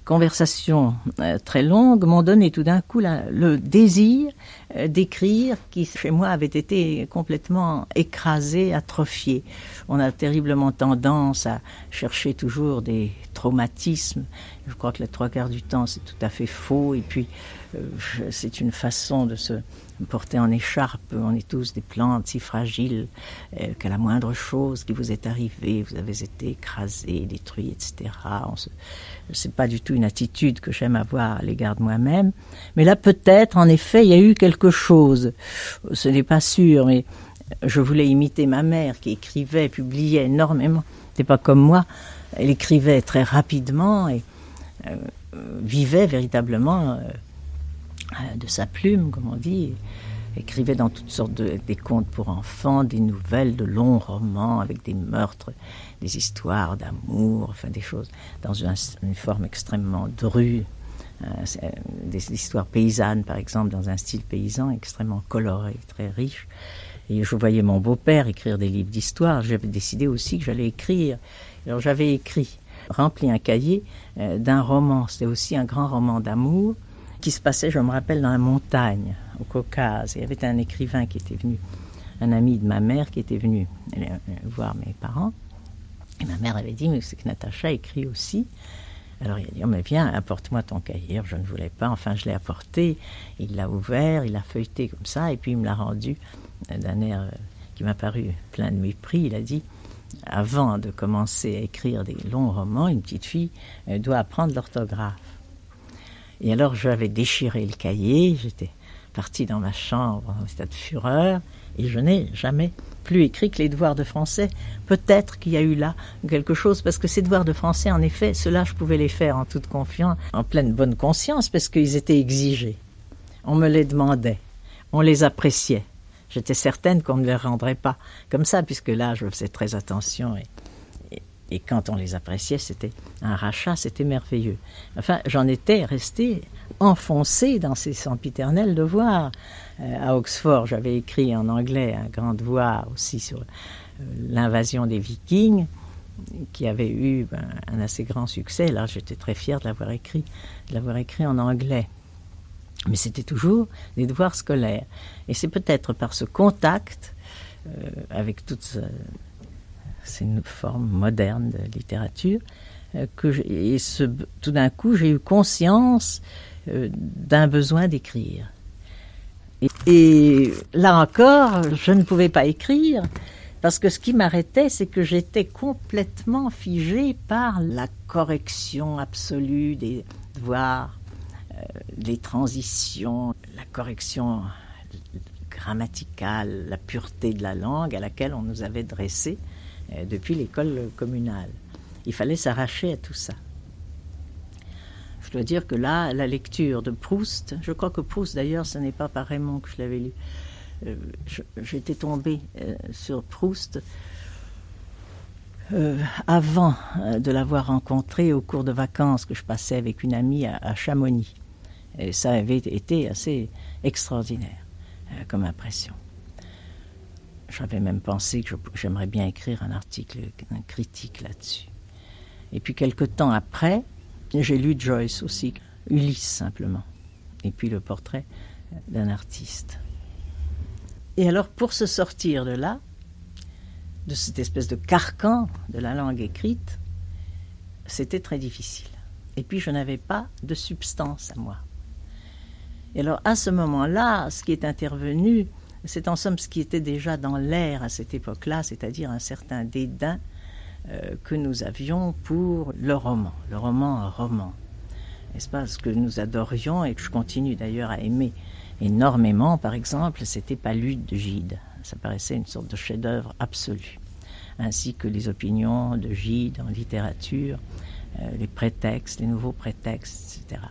conversations euh, très longues m'ont donné tout d'un coup le désir euh, d'écrire qui, chez moi, avait été complètement écrasé, atrophié. On a terriblement tendance à chercher toujours des traumatismes. Je crois que les trois quarts du temps, c'est tout à fait faux. Et puis, c'est une façon de se porter en écharpe. On est tous des plantes si fragiles euh, qu'à la moindre chose qui vous est arrivée, vous avez été écrasé, détruit, etc. Ce n'est pas du tout une attitude que j'aime avoir à l'égard de moi-même. Mais là, peut-être, en effet, il y a eu quelque chose. Ce n'est pas sûr, mais je voulais imiter ma mère qui écrivait, publiait énormément. C'est pas comme moi. Elle écrivait très rapidement et euh, vivait véritablement. Euh, de sa plume, comme on dit, écrivait dans toutes sortes de des contes pour enfants, des nouvelles, de longs romans avec des meurtres, des histoires d'amour, enfin des choses dans une, forme extrêmement drue, euh, euh, des histoires paysannes par exemple dans un style paysan extrêmement coloré, très riche. Et je voyais mon beau-père écrire des livres d'histoire. J'avais décidé aussi que j'allais écrire. Alors j'avais écrit, rempli un cahier d'un roman. C'était aussi un grand roman d'amour qui se passait, je me rappelle, dans la montagne, au Caucase. Il y avait un écrivain qui était venu, un ami de ma mère qui était venu euh, voir mes parents. Et ma mère avait dit, mais c'est que Natacha écrit aussi. Alors il a dit, oh, mais viens, apporte-moi ton cahier. Je ne voulais pas. Enfin, je l'ai apporté. Il l'a ouvert, il l'a feuilleté comme ça, et puis il me l'a rendu d'un air euh, qui m'a paru plein de mépris. Il a dit, avant de commencer à écrire des longs romans, une petite fille doit apprendre l'orthographe. Et alors j'avais déchiré le cahier, j'étais partie dans ma chambre en état de fureur, et je n'ai jamais plus écrit que les devoirs de français. Peut-être qu'il y a eu là quelque chose, parce que ces devoirs de français, en effet, ceux-là, je pouvais les faire en toute confiance, en pleine bonne conscience, parce qu'ils étaient exigés. On me les demandait, on les appréciait. J'étais certaine qu'on ne les rendrait pas comme ça, puisque là, je faisais très attention et et quand on les appréciait, c'était un rachat, c'était merveilleux. Enfin, j'en étais resté enfoncé dans ces sempiternels devoirs. Euh, à Oxford, j'avais écrit en anglais un grand devoir aussi sur euh, l'invasion des Vikings, qui avait eu ben, un assez grand succès. Là, j'étais très fier de l'avoir écrit, de l'avoir écrit en anglais. Mais c'était toujours des devoirs scolaires. Et c'est peut-être par ce contact euh, avec toute c'est une forme moderne de littérature, euh, que et tout d'un coup, j'ai eu conscience euh, d'un besoin d'écrire. Et, là encore, je ne pouvais pas écrire parce que ce qui m'arrêtait, c'est que j'étais complètement figée par la correction absolue des devoirs, euh, les transitions, la correction grammaticale, la pureté de la langue à laquelle on nous avait dressé euh, depuis l'école communale. Il fallait s'arracher à tout ça. Je dois dire que là, la lecture de Proust, je crois que Proust d'ailleurs, ce n'est pas par Raymond que je l'avais lu. Euh, j'étais tombée euh, sur Proust avant de l'avoir rencontré au cours de vacances que je passais avec une amie à Chamonix. Et ça avait été assez extraordinaire comme impression. J'avais même pensé que j'aimerais bien écrire un article, un critique là-dessus. Et puis quelque temps après, j'ai lu Joyce aussi, Ulysse simplement, et puis le portrait d'un artiste. Et alors pour se sortir de là, de cette espèce de carcan de la langue écrite, c'était très difficile. Et puis je n'avais pas de substance à moi. Et alors à ce moment-là, ce qui est intervenu, c'est en somme ce qui était déjà dans l'air à cette époque-là, c'est-à-dire un certain dédain euh, que nous avions pour le roman, le roman roman. N'est-ce pas Ce que nous adorions et que je continue d'ailleurs à aimer énormément, par exemple, c'était Palude de Gide. Ça paraissait une sorte de chef-d'œuvre absolu. ainsi que les opinions de Gide en littérature, euh, les prétextes, les nouveaux prétextes, etc.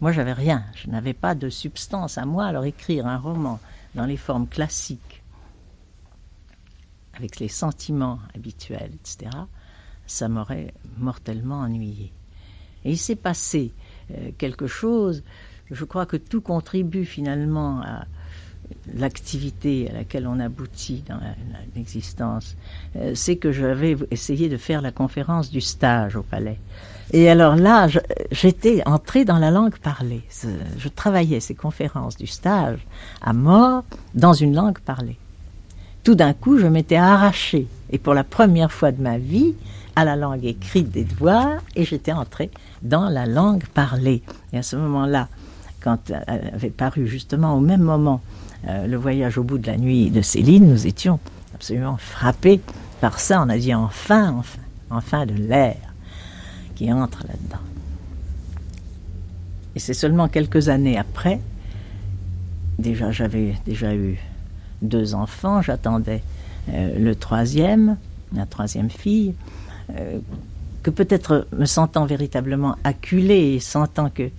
Moi, j'avais rien, je n'avais pas de substance à moi. Alors écrire un roman dans les formes classiques, avec les sentiments habituels, etc., ça m'aurait mortellement ennuyé. Et il s'est passé euh, quelque chose, je crois que tout contribue finalement à l'activité à laquelle on aboutit dans l'existence, euh, c'est que j'avais essayé de faire la conférence du stage au palais. Et alors là, j'étais entrée dans la langue parlée. Je travaillais ces conférences du stage à mort dans une langue parlée. Tout d'un coup, je m'étais arrachée, et pour la première fois de ma vie, à la langue écrite des devoirs, et j'étais entrée dans la langue parlée. Et à ce moment-là, quand avait paru justement au même moment euh, le voyage au bout de la nuit de Céline, nous étions absolument frappés par ça. On a dit enfin, enfin, enfin de l'air qui entre là-dedans. Et c'est seulement quelques années après, déjà j'avais déjà eu deux enfants, j'attendais euh, le troisième, la troisième fille, euh, que peut-être me sentant véritablement acculée sentant que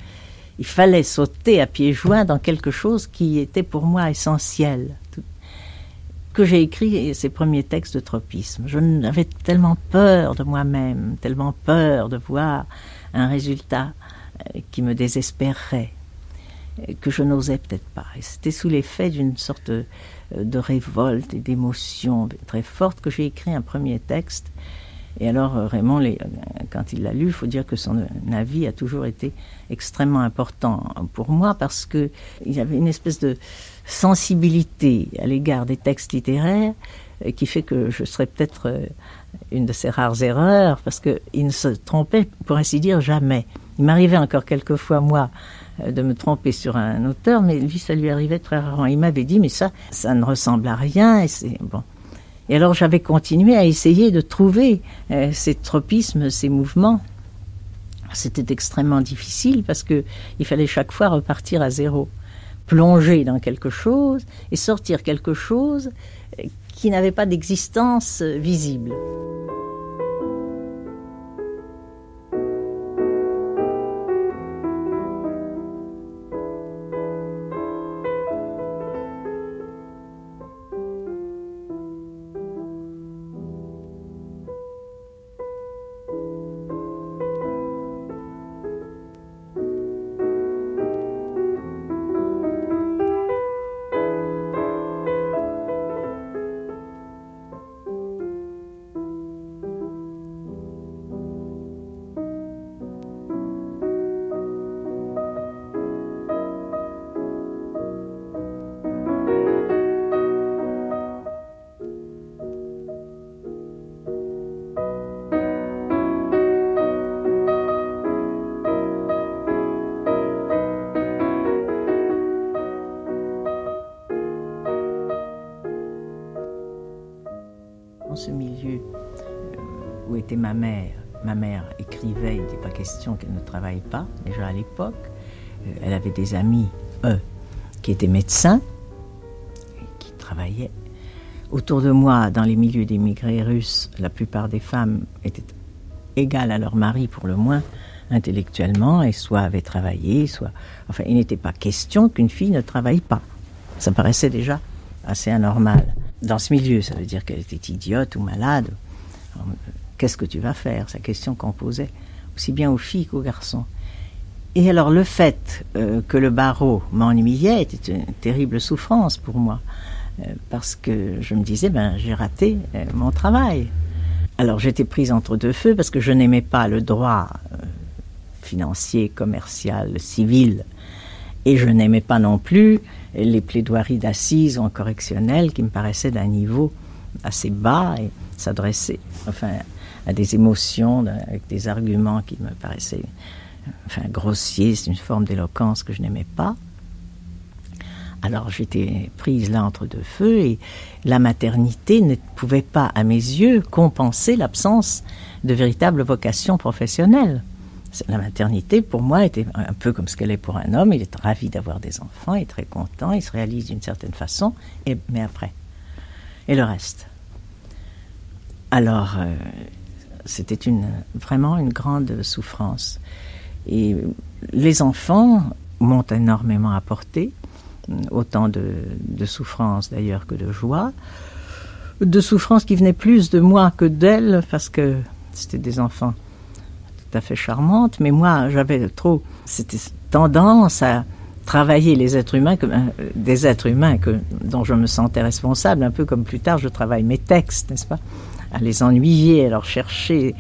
il fallait sauter à pieds joints dans quelque chose qui était pour moi essentiel, que j'ai écrit ces premiers textes de tropisme. Je n'avais tellement peur de moi-même, tellement peur de voir un résultat euh, qui me désespérerait, euh, que je n'osais peut-être pas. Et c'était sous l'effet d'une sorte euh, de révolte et d'émotion très forte que j'ai écrit un premier texte. Et alors Raymond, quand il l'a lu, il faut dire que son avis a toujours été extrêmement important pour moi parce qu'il y avait une espèce de sensibilité à l'égard des textes littéraires euh, qui fait que je serais peut-être euh, une de ces rares erreurs parce qu'il ne se trompait, pour ainsi dire, jamais. Il m'arrivait encore quelquefois, moi, euh, de me tromper sur un auteur, mais lui, ça lui arrivait très rarement. Il m'avait dit, mais ça, ça ne ressemble à rien, et c'est bon. Et alors j'avais continué à essayer de trouver ces tropismes, ces mouvements. C'était extrêmement difficile parce que il fallait chaque fois repartir à zéro plonger dans quelque chose et sortir quelque chose qui n'avait pas d'existence visible. Ma mère écrivait, il n'était pas question qu'elle ne travaille pas, déjà à l'époque. Euh, elle avait des amis, eux, qui étaient médecins, qui travaillaient. Autour de moi, dans les milieux d'émigrés russes, la plupart des femmes étaient égales à leur mari, pour le moins, intellectuellement, et soit avaient travaillé, soit... Enfin, il n'était pas question qu'une fille ne travaille pas. Ça paraissait déjà assez anormal dans ce milieu. Ça veut dire qu'elle était idiote ou malade. Qu'est-ce que tu vas faire? C'est la question qu'on posait, aussi bien aux filles qu'aux garçons. Et alors le fait euh, que le barreau m'ennuyait était une terrible souffrance pour moi, euh, parce que je me disais, ben j'ai raté euh, mon travail. Alors j'étais prise entre deux feux parce que je n'aimais pas le droit financier, commercial, civil, et je n'aimais pas non plus les plaidoiries d'assises ou en correctionnel qui me paraissaient d'un niveau assez bas et s'adressaient enfin, à des émotions avec des arguments qui me paraissaient enfin, grossiers, c'est une forme d'éloquence que je n'aimais pas. Alors j'étais prise là entre deux feux et la maternité ne pouvait pas, à mes yeux, compenser l'absence de véritable vocation professionnelle la maternité, pour moi, était un peu comme ce qu'elle est pour un homme. Il est ravi d'avoir des enfants, il est très content, il se réalise d'une certaine façon, et, mais après. Et le reste Alors, euh, c'était une, vraiment une grande souffrance. Et les enfants m'ont énormément apporté, autant de, de souffrance d'ailleurs que de joie, de souffrance qui venait plus de moi que d'elles, parce que c'était des enfants tout à fait charmantes, mais moi j'avais trop cette tendance à travailler les êtres humains comme euh, des êtres humains dont je me sentais responsable, un peu comme plus tard je travaille mes textes, n'est-ce pas? À les ennuyer, à leur chercher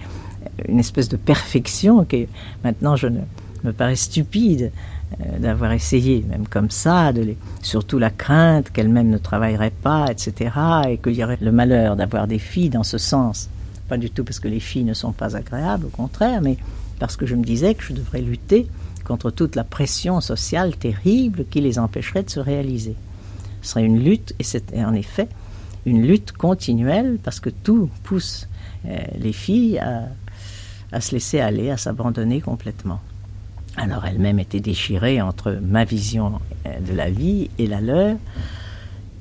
une espèce de perfection qui maintenant je me paraît stupide euh, d'avoir essayé, même comme ça, de les, surtout la crainte qu'elles-mêmes ne travailleraient pas, etc., et qu'il y aurait le malheur d'avoir des filles dans ce sens. Pas du tout parce que les filles ne sont pas agréables, au contraire, mais parce que je me disais que je devrais lutter contre toute la pression sociale terrible qui les empêcherait de se réaliser. Ce serait une lutte, et c'est en effet une lutte continuelle, parce que tout pousse euh, les filles à, se laisser aller, à s'abandonner complètement. Alors elle-même était déchirée entre ma vision euh, de la vie et la leur,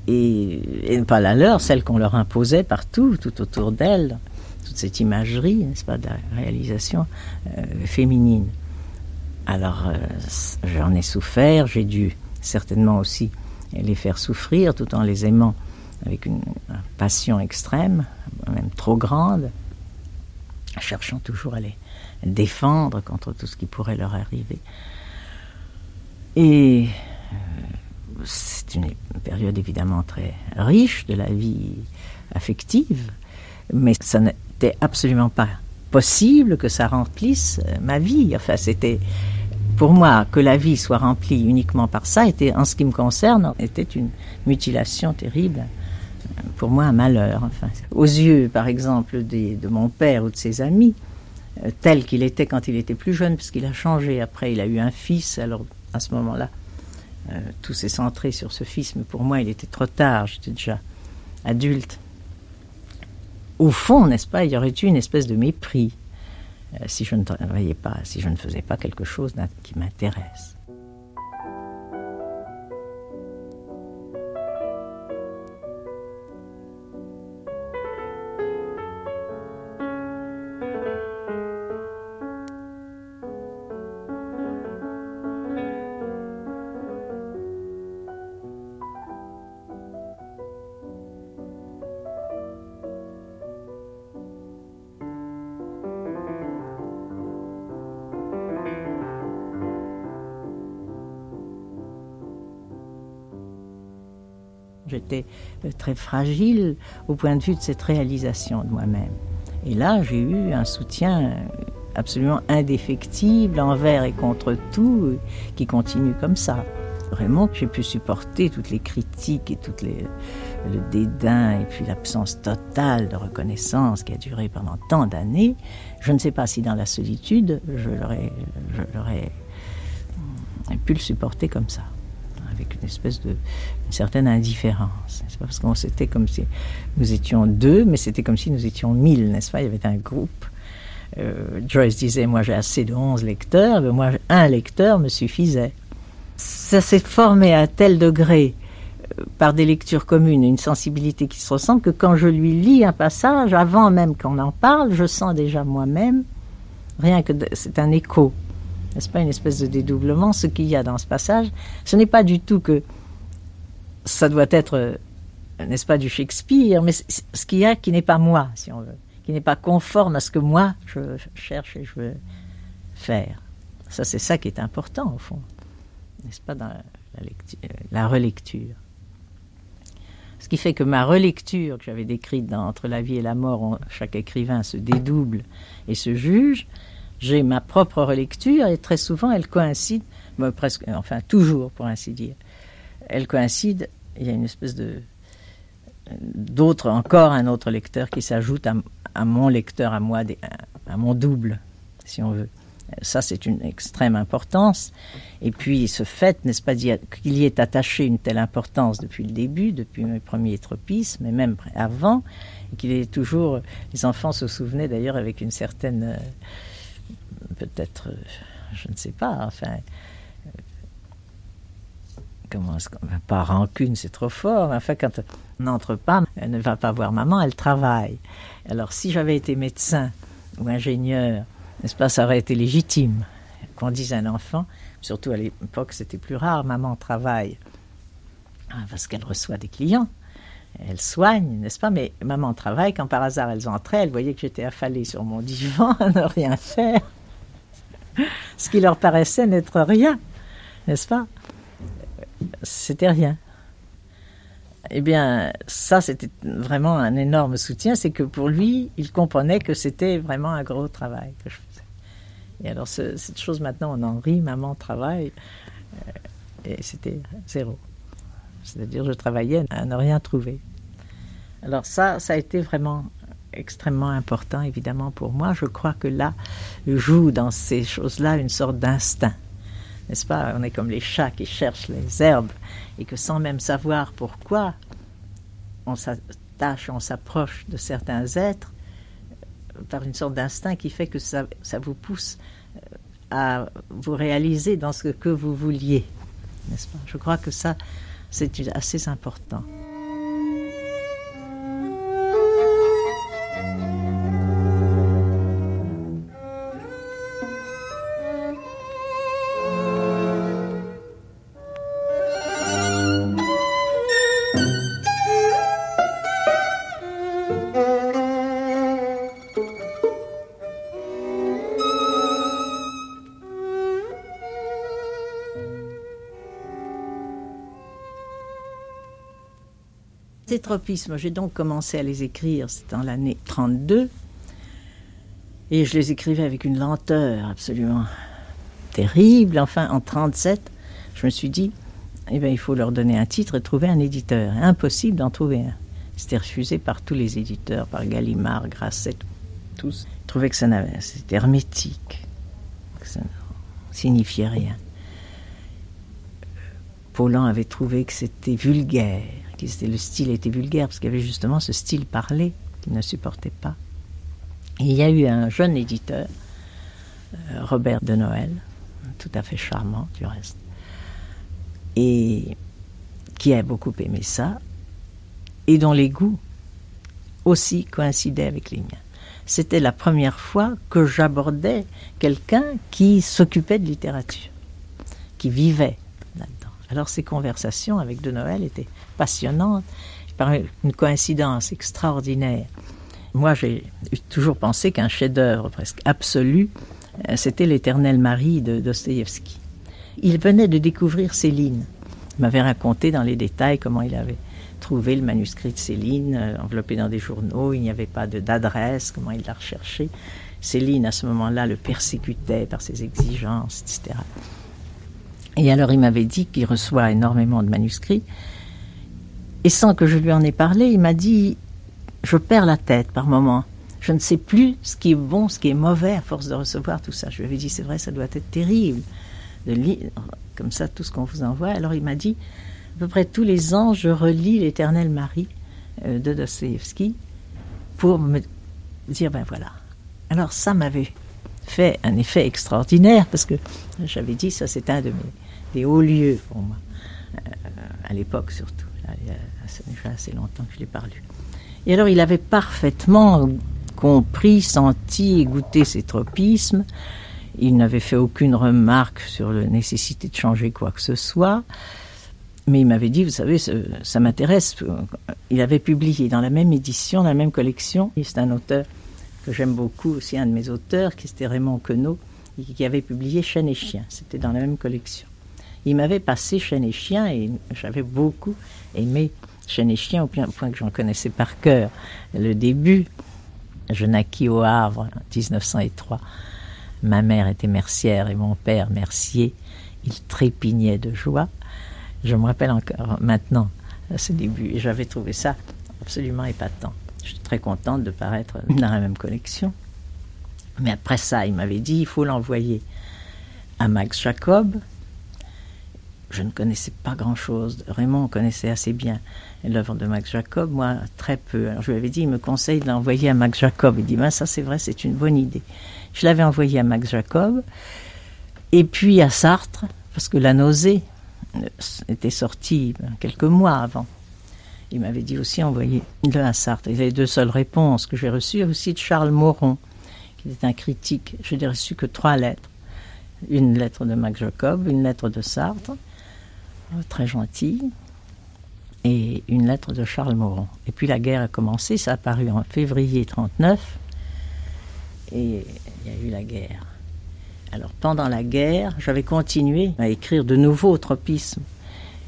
et, pas la leur, celle qu'on leur imposait partout, tout autour d'elle, toute cette imagerie, n'est-ce pas, de réalisation euh, féminine. Alors j'en ai souffert, j'ai dû certainement aussi les faire souffrir tout en les aimant avec une, passion extrême, même trop grande, cherchant toujours à les défendre contre tout ce qui pourrait leur arriver. Et euh, c'est une période évidemment très riche de la vie affective, mais ça n'était absolument pas possible que ça remplisse euh, ma vie. Enfin, c'était pour moi que la vie soit remplie uniquement par ça était, en ce qui me concerne, était une mutilation terrible. Pour moi, un malheur. Enfin, aux yeux, par exemple, de mon père ou de ses amis, euh, tel qu'il était quand il était plus jeune, parce qu'il a changé. Après, il a eu un fils. Alors, à ce moment-là, euh, tout s'est centré sur ce fils. Mais pour moi, il était trop tard. J'étais déjà adulte. Au fond, n'est-ce pas, il y aurait eu une espèce de mépris euh, si je ne travaillais pas, si je ne faisais pas quelque chose qui m'intéresse. J'étais euh, très fragile au point de vue de cette réalisation de moi-même. Et là, j'ai eu un soutien euh, absolument indéfectible envers et contre tout, euh, qui continue comme ça. Vraiment j'ai pu supporter toutes les critiques et tout les, le dédain et puis l'absence totale de reconnaissance qui a duré pendant tant d'années. Je ne sais pas si dans la solitude, je l'aurais pu le supporter comme ça espèce de une certaine indifférence. Parce qu'on c'était comme si nous étions deux, mais c'était comme si nous étions mille, n'est-ce pas? Il y avait un groupe. Euh, Joyce disait moi j'ai assez de onze lecteurs, mais moi un lecteur me suffisait. Ça s'est formé à tel degré euh, par des lectures communes, une sensibilité qui se ressemble, que quand je lui lis un passage, avant même qu'on en parle, je sens déjà moi-même, rien que c'est un écho n'est-ce pas, une espèce de dédoublement. Ce qu'il y a dans ce passage, ce n'est pas du tout que ça doit être, n'est-ce pas, du Shakespeare, mais ce qu'il y a qui n'est pas moi, si on veut, qui n'est pas conforme à ce que moi je cherche et je veux faire. Ça, c'est ça qui est important, au fond, n'est-ce pas, dans la, lecture, la relecture. Ce qui fait que ma relecture que j'avais décrite dans Entre la vie et la mort, chaque écrivain se dédouble et se juge, j'ai ma propre relecture et très souvent elle coïncide, presque, enfin toujours pour ainsi dire, elle coïncide, il y a une espèce de d'autres, encore un autre lecteur qui s'ajoute à, mon lecteur, à moi, à, mon double, si on veut. Ça, c'est une extrême importance. Et puis, ce fait, n'est-ce pas, qu'il y ait attaché une telle importance depuis le début, depuis mes premiers tropismes, mais même avant, et qu'il est toujours. Les enfants se souvenaient d'ailleurs avec une certaine. Peut-être, euh, je ne sais pas, enfin, euh, comment pas rancune, c'est trop fort. Enfin, quand on n'entre pas, elle ne va pas voir maman, elle travaille. Alors, si j'avais été médecin ou ingénieur, n'est-ce pas, ça aurait été légitime qu'on dise à un enfant, surtout à l'époque, c'était plus rare, maman travaille, ah, parce qu'elle reçoit des clients. Elle soigne, n'est-ce pas Mais maman travaille, quand par hasard elles entraient, elles voyaient que j'étais affalée sur mon divan à ne rien faire. Ce qui leur paraissait n'être rien, n'est-ce pas? C'était rien. Eh bien, ça, c'était vraiment un énorme soutien. C'est que pour lui, il comprenait que c'était vraiment un gros travail que je faisais. Et alors, cette chose, maintenant, on en rit, maman travaille. Euh, et c'était zéro. C'est-à-dire, je travaillais à ne rien trouver. Alors, ça, ça a été vraiment extrêmement important, évidemment, pour moi. Je crois que là, joue dans ces choses-là une sorte d'instinct. N'est-ce pas? On est comme les chats qui cherchent les herbes et que sans même savoir pourquoi on s'attache, on s'approche de certains êtres euh, par une sorte d'instinct qui fait que ça, ça vous pousse euh, à vous réaliser dans ce que vous vouliez. N'est-ce pas? Je crois que ça, c'est assez important. J'ai donc commencé à les écrire, c'était en l'année 32, et je les écrivais avec une lenteur absolument terrible. Enfin, en 37, je me suis dit, eh bien, il faut leur donner un titre et trouver un éditeur. Impossible d'en trouver un. C'était refusé par tous les éditeurs, par Gallimard, Grasset, tous. Ils trouvaient que ça n'avait, c'était hermétique, que ça ne signifiait rien. Paulan avait trouvé que c'était vulgaire le style était vulgaire, parce qu'il y avait justement ce style parlé qu'il ne supportait pas. Il y a eu un jeune éditeur, euh, Robert de Noël, tout à fait charmant du reste, et qui a beaucoup aimé ça, et dont les goûts aussi coïncidaient avec les miens. C'était la première fois que j'abordais quelqu'un qui s'occupait de littérature, qui vivait. Alors ces conversations avec De Noël étaient passionnante, par une coïncidence extraordinaire. Moi, j'ai toujours pensé qu'un chef-d'œuvre presque absolu, euh, c'était L'Éternel Marie de Dostoïevski. Il venait de découvrir Céline. Il m'avait raconté dans les détails comment il avait trouvé le manuscrit de Céline, euh, enveloppé dans des journaux, il n'y avait pas d'adresse, comment il l'a recherché. Céline, à ce moment-là, le persécutait par ses exigences, etc. Et alors, il m'avait dit qu'il reçoit énormément de manuscrits, et sans que je lui en ai parlé, il m'a dit Je perds la tête par moments. Je ne sais plus ce qui est bon, ce qui est mauvais à force de recevoir tout ça. Je lui avais dit C'est vrai, ça doit être terrible de lire comme ça tout ce qu'on vous envoie. Alors il m'a dit À peu près tous les ans, je relis L'Éternel Marie euh, de Dostoevsky pour me dire Ben voilà. Alors ça m'avait fait un effet extraordinaire parce que j'avais dit ça c'est un de mes des hauts lieux pour moi euh, à l'époque surtout ça fait assez longtemps que je l'ai pas lu. Et alors il avait parfaitement compris, senti et goûté ces tropismes. Il n'avait fait aucune remarque sur la nécessité de changer quoi que ce soit. Mais il m'avait dit, vous savez, ça, m'intéresse. Il avait publié dans la même édition, dans la même collection. C'est un auteur que j'aime beaucoup, aussi un de mes auteurs, qui était Raymond Queneau, qui avait publié Chien et Chien. C'était dans la même collection. Il m'avait passé Chien et Chien et j'avais beaucoup aimé Chien et Chien au point que j'en connaissais par cœur le début. Je naquis au Havre en 1903. Ma mère était mercière et mon père mercier. Il trépignait de joie. Je me rappelle encore maintenant ce début et j'avais trouvé ça absolument épatant. Je suis très contente de paraître dans la même collection. Mais après ça, il m'avait dit il faut l'envoyer à Max Jacob, je ne connaissais pas grand-chose. Raymond connaissait assez bien l'œuvre de Max Jacob, moi très peu. Alors je lui avais dit, il me conseille de l'envoyer à Max Jacob. Il dit, ben, ça c'est vrai, c'est une bonne idée. Je l'avais envoyé à Max Jacob, et puis à Sartre, parce que la nausée était sorti ben, quelques mois avant. Il m'avait dit aussi envoyer de la Sarthe. Il y deux seules réponses que j'ai reçues, aussi de Charles Moron, qui était un critique. Je n'ai reçu que trois lettres. Une lettre de Mac Jacob, une lettre de Sartre, euh, très gentille, et une lettre de Charles Moron. Et puis la guerre a commencé, ça a paru en février 39, et il y a eu la guerre. Alors pendant la guerre, j'avais continué à écrire de nouveaux tropismes.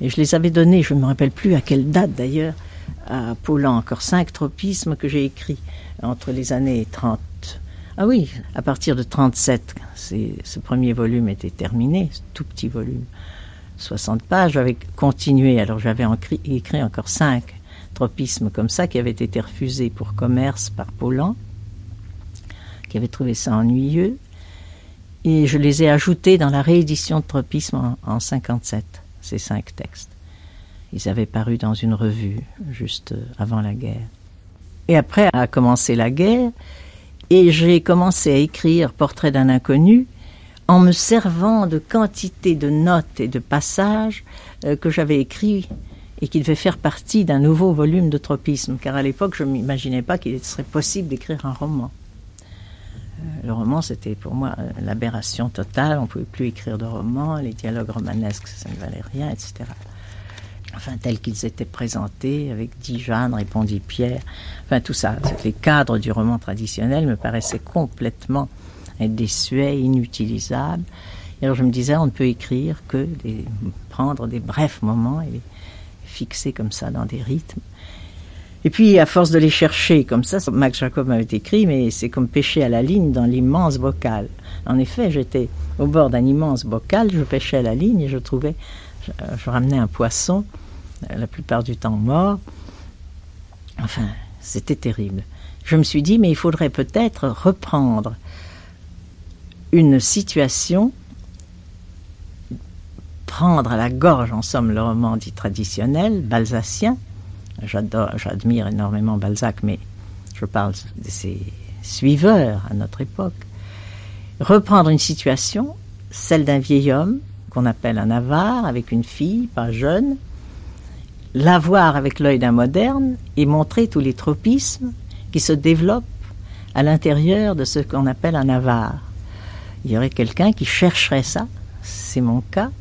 Et je les avais donnés, je ne me rappelle plus à quelle date d'ailleurs, à Paulan, encore cinq tropismes que j'ai écrits entre les années 30. Ah oui, à partir de 37, ce premier volume était terminé, ce tout petit volume, 60 pages. J'avais continué, alors j'avais écrit encore cinq tropismes comme ça qui avaient été refusés pour commerce par Paulan, qui avait trouvé ça ennuyeux et je les ai ajoutés dans la réédition de Tropisme en, en 57, ces cinq textes. Ils avaient paru dans une revue juste avant la guerre. Et après a commencé la guerre, et j'ai commencé à écrire Portrait d'un inconnu en me servant de quantité de notes et de passages euh, que j'avais écrits et qui devaient faire partie d'un nouveau volume de tropisme, car à l'époque je ne m'imaginais pas qu'il serait possible d'écrire un roman. Le roman, c'était pour moi euh, l'aberration totale. On ne pouvait plus écrire de romans, les dialogues romanesques, ça ne valait rien, etc. Enfin, tels qu'ils étaient présentés, avec dix Jeanne, répondit Pierre. Enfin, tout ça. Les cadres du roman traditionnel me paraissaient complètement désuets, inutilisables. Et alors je me disais, on ne peut écrire que prendre des brefs moments et les fixer comme ça dans des rythmes. Et puis, à force de les chercher comme ça, Max Jacob m'avait écrit, mais c'est comme pêcher à la ligne dans l'immense bocal. En effet, j'étais au bord d'un immense bocal, je pêchais à la ligne et je trouvais, je, ramenais un poisson, euh, la plupart du temps mort. Enfin, c'était terrible. Je me suis dit, mais il faudrait peut-être reprendre une situation, prendre à la gorge, en somme, le roman dit traditionnel, balsacien, j'admire énormément Balzac, mais je parle de ses suiveurs à notre époque. Reprendre une situation, celle d'un vieil homme qu'on appelle un avare avec une fille, pas jeune, la voir avec l'œil d'un moderne et montrer tous les tropismes qui se développent à l'intérieur de ce qu'on appelle un avare. Il y aurait quelqu'un qui chercherait ça, c'est mon cas,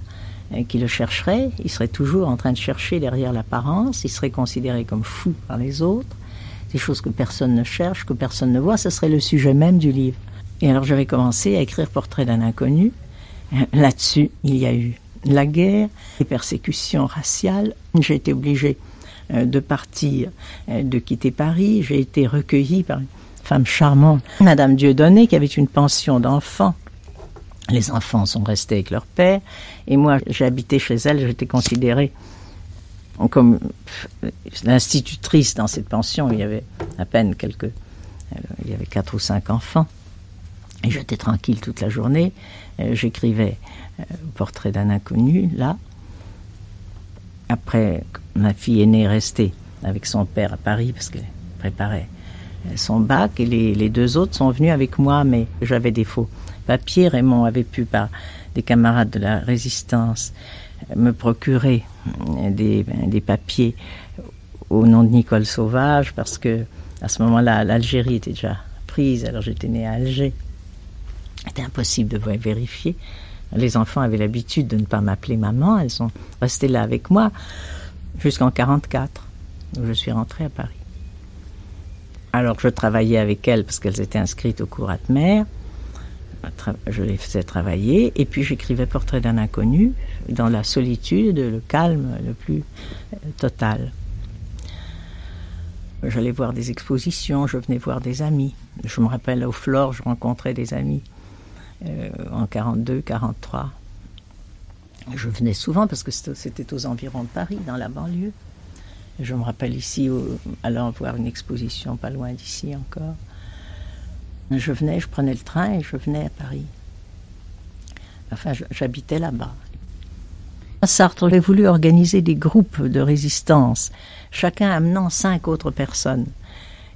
qui le chercherait, il serait toujours en train de chercher derrière l'apparence, il serait considéré comme fou par les autres, des choses que personne ne cherche, que personne ne voit, ce serait le sujet même du livre. Et alors j'avais commencé à écrire Portrait d'un inconnu. Là-dessus, il y a eu la guerre, les persécutions raciales. J'ai été obligée euh, de partir, euh, de quitter Paris. J'ai été recueillie par une femme charmante, Madame Dieudonné, qui avait une pension d'enfants les enfants sont restés avec leur père. Et moi, j'habitais chez elle, j'étais considérée comme l'institutrice dans cette pension. Il y avait à peine quelques. Euh, il y avait quatre ou cinq enfants. Et j'étais tranquille toute la journée. Euh, j'écrivais euh, Portrait d'un inconnu, là. Après, ma fille aînée est restée avec son père à Paris parce qu'elle préparait son bac. Et les, les deux autres sont venus avec moi, mais j'avais des faux papier. Raymond avait pu, par des camarades de la résistance, me procurer des, des papiers au nom de Nicole Sauvage, parce que à ce moment-là, l'Algérie était déjà prise, alors j'étais née à Alger. C'était impossible de vérifier. Les enfants avaient l'habitude de ne pas m'appeler maman, elles sont restées là avec moi jusqu'en 44, où je suis rentrée à Paris. Alors je travaillais avec elles parce qu'elles étaient inscrites au cours de mer je les faisais travailler, et puis j'écrivais Portrait d'un inconnu, dans la solitude, le calme le plus euh, total. J'allais voir des expositions, je venais voir des amis. Je me rappelle au Flore, je rencontrais des amis euh, en 42, 43. Je venais souvent parce que c'était aux environs de Paris, dans la banlieue. Je me rappelle ici, allant voir une exposition pas loin d'ici encore. Je venais, je prenais le train et je venais à Paris. Enfin, j'habitais là-bas. Sartre avait voulu organiser des groupes de résistance, chacun amenant cinq autres personnes.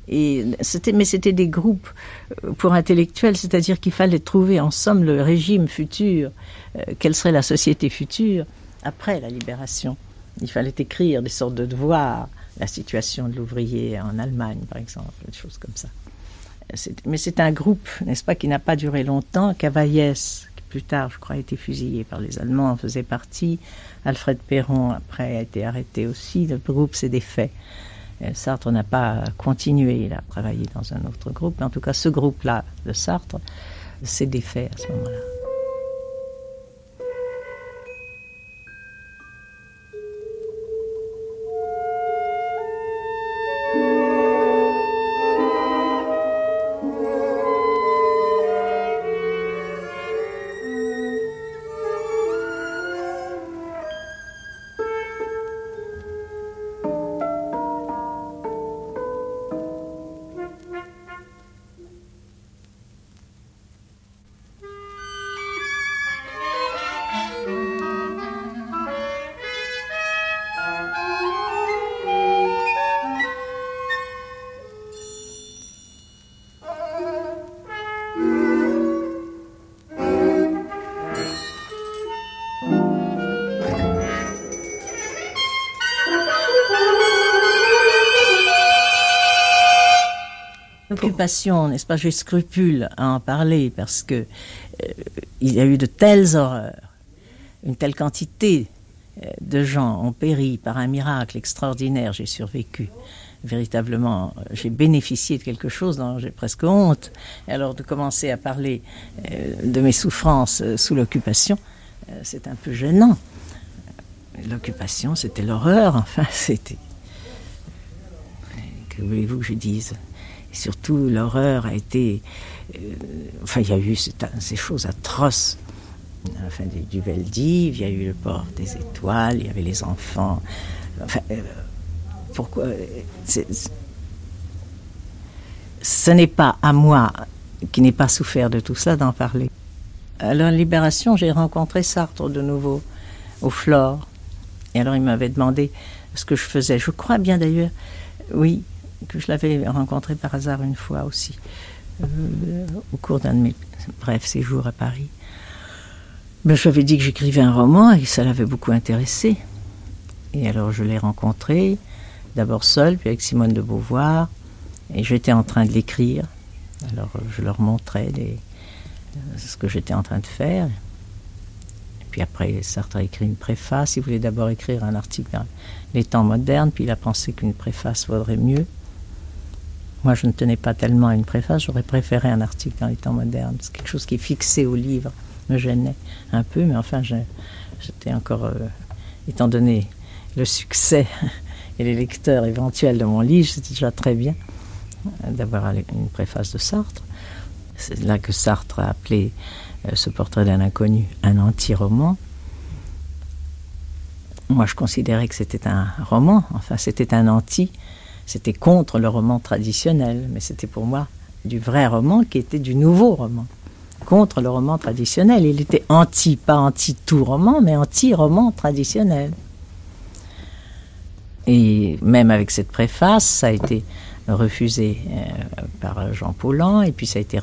Et c'était, mais c'était des groupes euh, pour intellectuels, c'est-à-dire qu'il fallait trouver en somme le régime futur, euh, quelle serait la société future, après la libération. Il fallait écrire des sortes de devoirs, la situation de l'ouvrier en Allemagne, par exemple, des choses comme ça. Mais c'est un groupe, n'est-ce pas, qui n'a pas duré longtemps. Cavaillès, qui plus tard, je crois, a été fusillé par les Allemands, en faisait partie. Alfred Perron, après, a été arrêté aussi. Le groupe s'est défait. Sartre n'a pas continué, il a travaillé dans un autre groupe. Mais en tout cas, ce groupe-là de Sartre s'est défait à ce moment-là. N'est-ce pas J'ai scrupule à en parler parce que euh, il y a eu de telles horreurs, une telle quantité euh, de gens ont péri par un miracle extraordinaire. J'ai survécu. Véritablement, j'ai bénéficié de quelque chose dont j'ai presque honte. Alors de commencer à parler euh, de mes souffrances sous l'occupation, c'est un peu gênant. L'occupation, c'était l'horreur. Enfin, c'était. Que voulez-vous que je dise? Surtout, l'horreur a été. Euh, enfin, il y a eu ces choses atroces. Enfin, du, il y a eu le port des étoiles, il y avait les enfants. Enfin, euh, pourquoi Ce n'est pas à moi, qui n'ai pas souffert de tout ça, d'en parler. À la Libération, j'ai rencontré Sartre de nouveau, au Flore. Et alors, il m'avait demandé ce que je faisais. Je crois bien d'ailleurs, oui, que je l'avais rencontré par hasard une fois aussi, euh, au cours d'un de mes brefs séjours à Paris. Mais je lui avais dit que j'écrivais un roman et ça l'avait beaucoup intéressé. Et alors je l'ai rencontré, d'abord seul, puis avec Simone de Beauvoir, et j'étais en train de l'écrire. Alors je leur montrais ce que j'étais en train de faire. Puis après, Sartre a écrit une préface. Il voulait d'abord écrire un article dans les temps modernes, puis il a pensé qu'une préface vaudrait mieux. Moi, je ne tenais pas tellement à une préface, j'aurais préféré un article dans les temps modernes. C'est quelque chose qui est fixé au livre, me gênait un peu, mais enfin, j'étais encore, euh, étant donné le succès et les lecteurs éventuels de mon livre, c'était déjà très bien euh, d'avoir une préface de Sartre. C'est là que Sartre a appelé euh, ce portrait d'un inconnu un anti-roman. Moi, je considérais que c'était un roman, enfin, c'était un anti c'était contre le roman traditionnel, mais c'était pour moi du vrai roman qui était du nouveau roman. Contre le roman traditionnel. Il était anti, pas anti tout roman, mais anti-roman traditionnel. Et même avec cette préface, ça a été refusé euh, par Jean Paulhan, et puis ça a été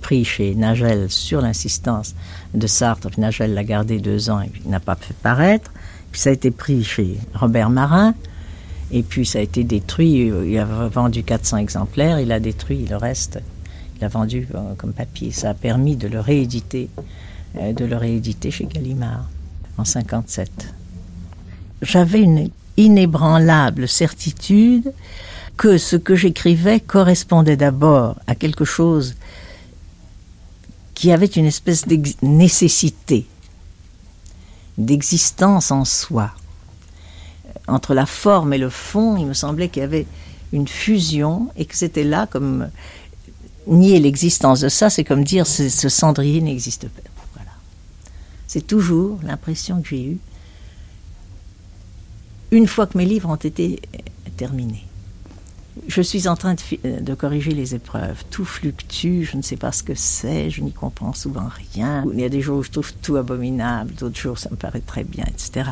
pris chez Nagel sur l'insistance de Sartre. Nagel l'a gardé deux ans et n'a pas fait paraître. Puis ça a été pris chez Robert Marin, et puis ça a été détruit. Il a vendu 400 exemplaires. Il a détruit le reste. Il a vendu euh, comme papier. Ça a permis de le rééditer, euh, de le rééditer chez Gallimard en 57. J'avais une inébranlable certitude que ce que j'écrivais correspondait d'abord à quelque chose qui avait une espèce de nécessité, d'existence en soi entre la forme et le fond, il me semblait qu'il y avait une fusion et que c'était là comme nier l'existence de ça, c'est comme dire ce, ce cendrier n'existe pas. Voilà. C'est toujours l'impression que j'ai eue une fois que mes livres ont été terminés. Je suis en train de, de, corriger les épreuves. Tout fluctue, je ne sais pas ce que c'est, je n'y comprends souvent rien. Il y a des jours où je trouve tout abominable, d'autres jours ça me paraît très bien, etc.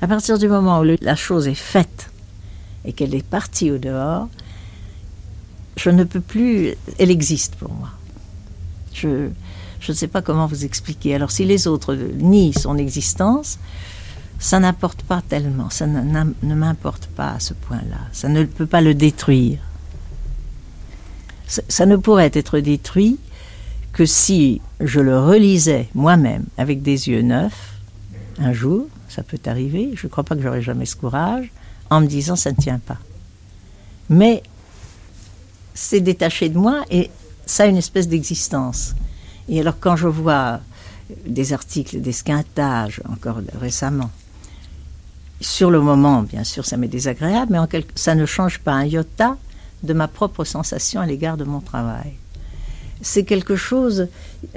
À partir du moment où la chose est faite et qu'elle est partie au dehors, je ne peux plus. Elle existe pour moi. Je, ne sais pas comment vous expliquer. Alors, si les autres nient son existence, ça n'apporte pas tellement, ça ne m'importe pas à ce point-là, ça ne peut pas le détruire. Ça ne pourrait être détruit que si je le relisais moi-même avec des yeux neufs, un jour, ça peut arriver, je ne crois pas que j'aurai jamais ce courage, en me disant ça ne tient pas. Mais c'est détaché de moi et ça a une espèce d'existence. Et alors quand je vois des articles d'esquintage, encore récemment, sur le moment, bien sûr, ça m'est désagréable, mais ça ne change pas un iota de ma propre sensation à l'égard de mon travail. C'est quelque chose,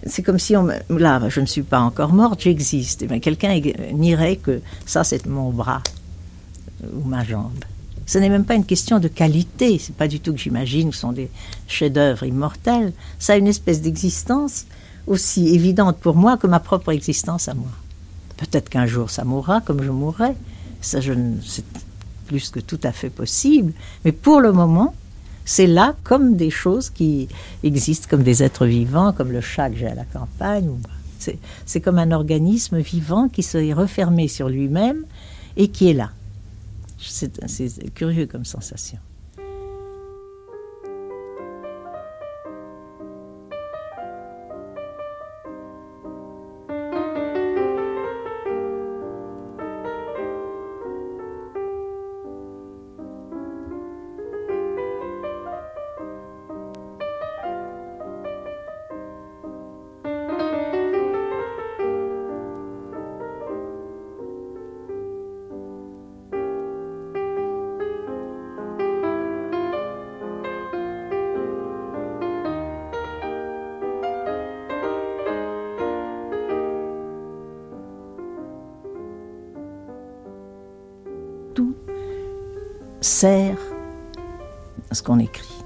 c'est comme si on là, je ne suis pas encore morte, j'existe. Eh quelqu'un nierait que ça, c'est mon bras ou ma jambe. Ce n'est même pas une question de qualité, c'est pas du tout que j'imagine que ce sont des chefs-d'œuvre immortels. Ça a une espèce d'existence aussi évidente pour moi que ma propre existence à moi. Peut-être qu'un jour ça mourra comme je mourrai, ça, c'est plus que tout à fait possible. Mais pour le moment, c'est là comme des choses qui existent, comme des êtres vivants, comme le chat que j'ai à la campagne. C'est comme un organisme vivant qui s'est refermé sur lui-même et qui est là. C'est curieux comme sensation. Écrit.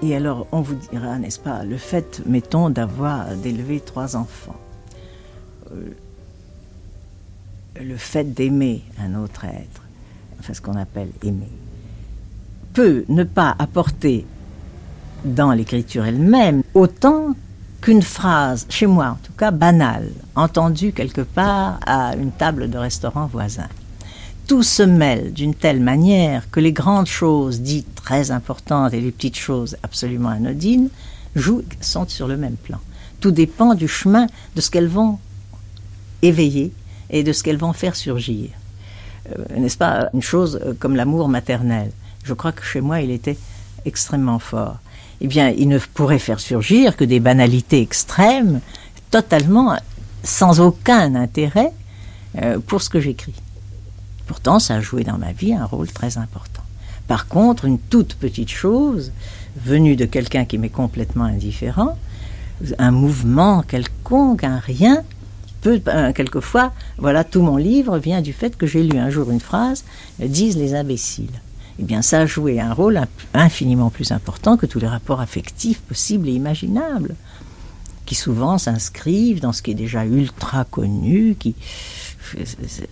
Et alors, on vous dira, n'est-ce pas, le fait, mettons, d'avoir, d'élever trois enfants, euh, le fait d'aimer un autre être, enfin ce qu'on appelle aimer, peut ne pas apporter dans l'écriture elle-même autant qu'une phrase, chez moi en tout cas banale, entendue quelque part à une table de restaurant voisin tout se mêle d'une telle manière que les grandes choses dites très importantes et les petites choses absolument anodines jouent, sont sur le même plan. Tout dépend du chemin de ce qu'elles vont éveiller et de ce qu'elles vont faire surgir. Euh, n'est-ce pas une chose euh, comme l'amour maternel? Je crois que chez moi, il était extrêmement fort. Eh bien, il ne pourrait faire surgir que des banalités extrêmes, totalement sans aucun intérêt euh, pour ce que j'écris. Pourtant, ça a joué dans ma vie un rôle très important. Par contre, une toute petite chose, venue de quelqu'un qui m'est complètement indifférent, un mouvement quelconque, un rien, peut, euh, quelquefois, voilà, tout mon livre vient du fait que j'ai lu un jour une phrase, disent les imbéciles. Eh bien, ça a joué un rôle infiniment plus important que tous les rapports affectifs possibles et imaginables, qui souvent s'inscrivent dans ce qui est déjà ultra connu, qui,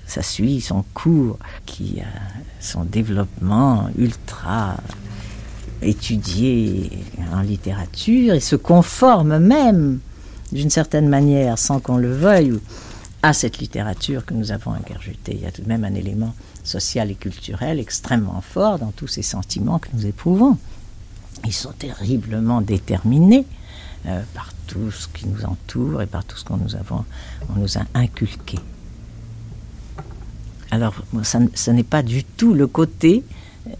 ça suit son cours, a son développement ultra étudié en littérature et se conforme même d'une certaine manière, sans qu'on le veuille, à cette littérature que nous avons ingurgitée. Il y a tout de même un élément social et culturel extrêmement fort dans tous ces sentiments que nous éprouvons. Ils sont terriblement déterminés euh, par tout ce qui nous entoure et par tout ce qu'on nous, nous a inculqué. Alors, ce n'est pas du tout le côté euh,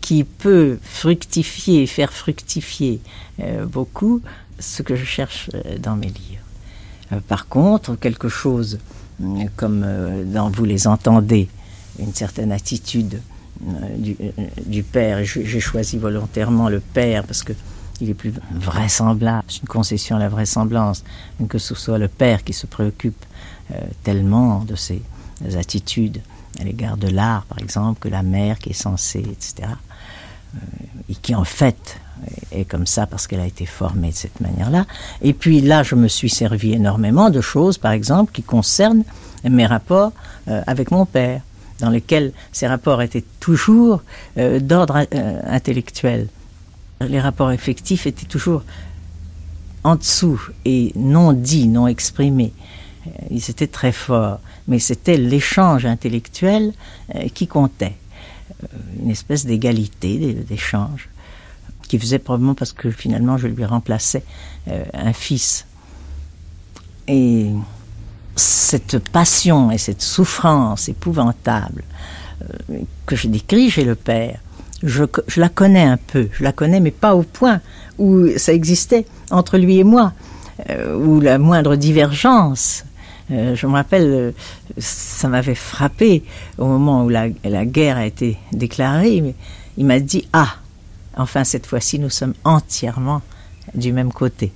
qui peut fructifier, faire fructifier euh, beaucoup ce que je cherche euh, dans mes livres. par contre, quelque chose comme dans Vous les entendez, une certaine attitude du, père, j'ai choisi volontairement le père parce que il est plus vraisemblable, c'est une concession à la vraisemblance, que ce soit le père qui se préoccupe tellement de ses, attitudes à l'égard de l'art, par exemple, que la mère qui est censée, etc., euh, et qui en fait est comme ça parce qu'elle a été formée de cette manière-là. Et puis là, je me suis servi énormément de choses, par exemple, qui concernent mes rapports euh, avec mon père, dans lesquels ces rapports étaient toujours euh, d'ordre intellectuel. Les rapports effectifs étaient toujours en dessous et non dits, non exprimés. Ils étaient très forts, mais c'était l'échange intellectuel qui comptait. Une espèce d'égalité, d'échange, qui faisait probablement parce que finalement je lui remplaçais un fils. Et cette passion et cette souffrance épouvantable que je décris chez le père, je, la connais un peu, je la connais, mais pas au point où ça existait entre lui et moi, euh, où la moindre divergence. Euh, je me rappelle, euh, ça m'avait frappé au moment où la, guerre a été déclarée. Mais il m'a dit Ah, enfin cette fois-ci, nous sommes entièrement du même côté,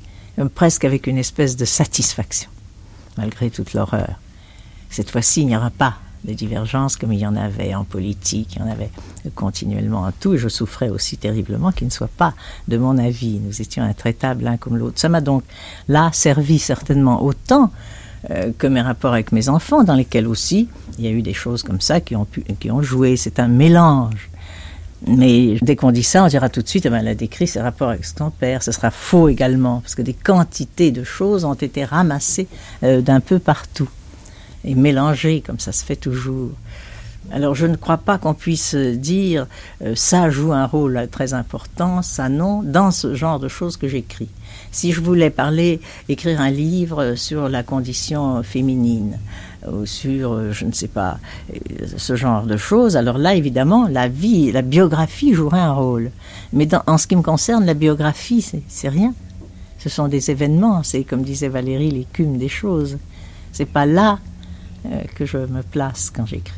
presque avec une espèce de satisfaction, malgré toute l'horreur. Cette fois-ci, il n'y aura pas des divergences comme il y en avait en politique, il y en avait continuellement en tout, je souffrais aussi terriblement qu'il ne soit pas de mon avis. Nous étions intraitables l'un comme l'autre. Ça m'a donc là servi certainement autant euh, que mes rapports avec mes enfants, dans lesquels aussi il y a eu des choses comme ça qui ont, pu, qui ont joué. C'est un mélange. Mais dès qu'on dit ça, on dira tout de suite, eh ben, elle a décrit ses rapports avec son père. Ce sera faux également, parce que des quantités de choses ont été ramassées euh, d'un peu partout et mélangé comme ça se fait toujours. Alors je ne crois pas qu'on puisse dire euh, ça joue un rôle très important, ça non, dans ce genre de choses que j'écris. Si je voulais parler, écrire un livre sur la condition féminine, ou sur, euh, je ne sais pas, euh, ce genre de choses, alors là, évidemment, la vie, la biographie jouerait un rôle. Mais en ce qui me concerne, la biographie, c'est rien. Ce sont des événements, c'est comme disait Valérie, l'écume des choses. C'est pas là euh, que je me place quand j'écris.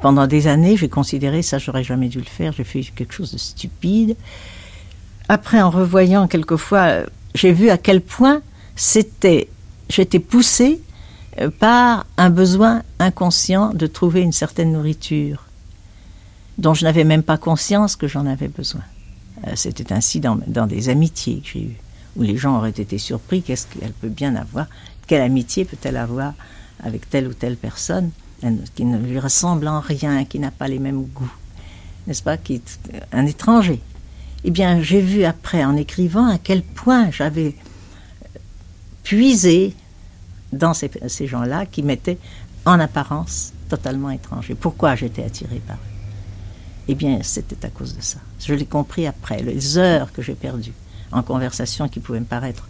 Pendant des années, j'ai considéré ça, j'aurais jamais dû le faire, j'ai fait quelque chose de stupide. Après, en revoyant quelquefois, j'ai vu à quel point c'était, j'étais poussée euh, par un besoin inconscient de trouver une certaine nourriture, dont je n'avais même pas conscience que j'en avais besoin. Euh, c'était ainsi dans, dans des amitiés que j'ai eues, où les gens auraient été surpris, qu'est-ce qu'elle peut bien avoir, quelle amitié peut-elle avoir avec telle ou telle personne qui ne lui ressemble en rien, qui n'a pas les mêmes goûts, n'est-ce pas, qui est un étranger. Eh bien, j'ai vu après, en écrivant, à quel point j'avais puisé dans ces, gens-là qui m'étaient en apparence totalement étrangers. Pourquoi j'étais attirée par eux? Eh bien, c'était à cause de ça. Je l'ai compris après, les heures que j'ai perdues en conversation qui pouvaient me paraître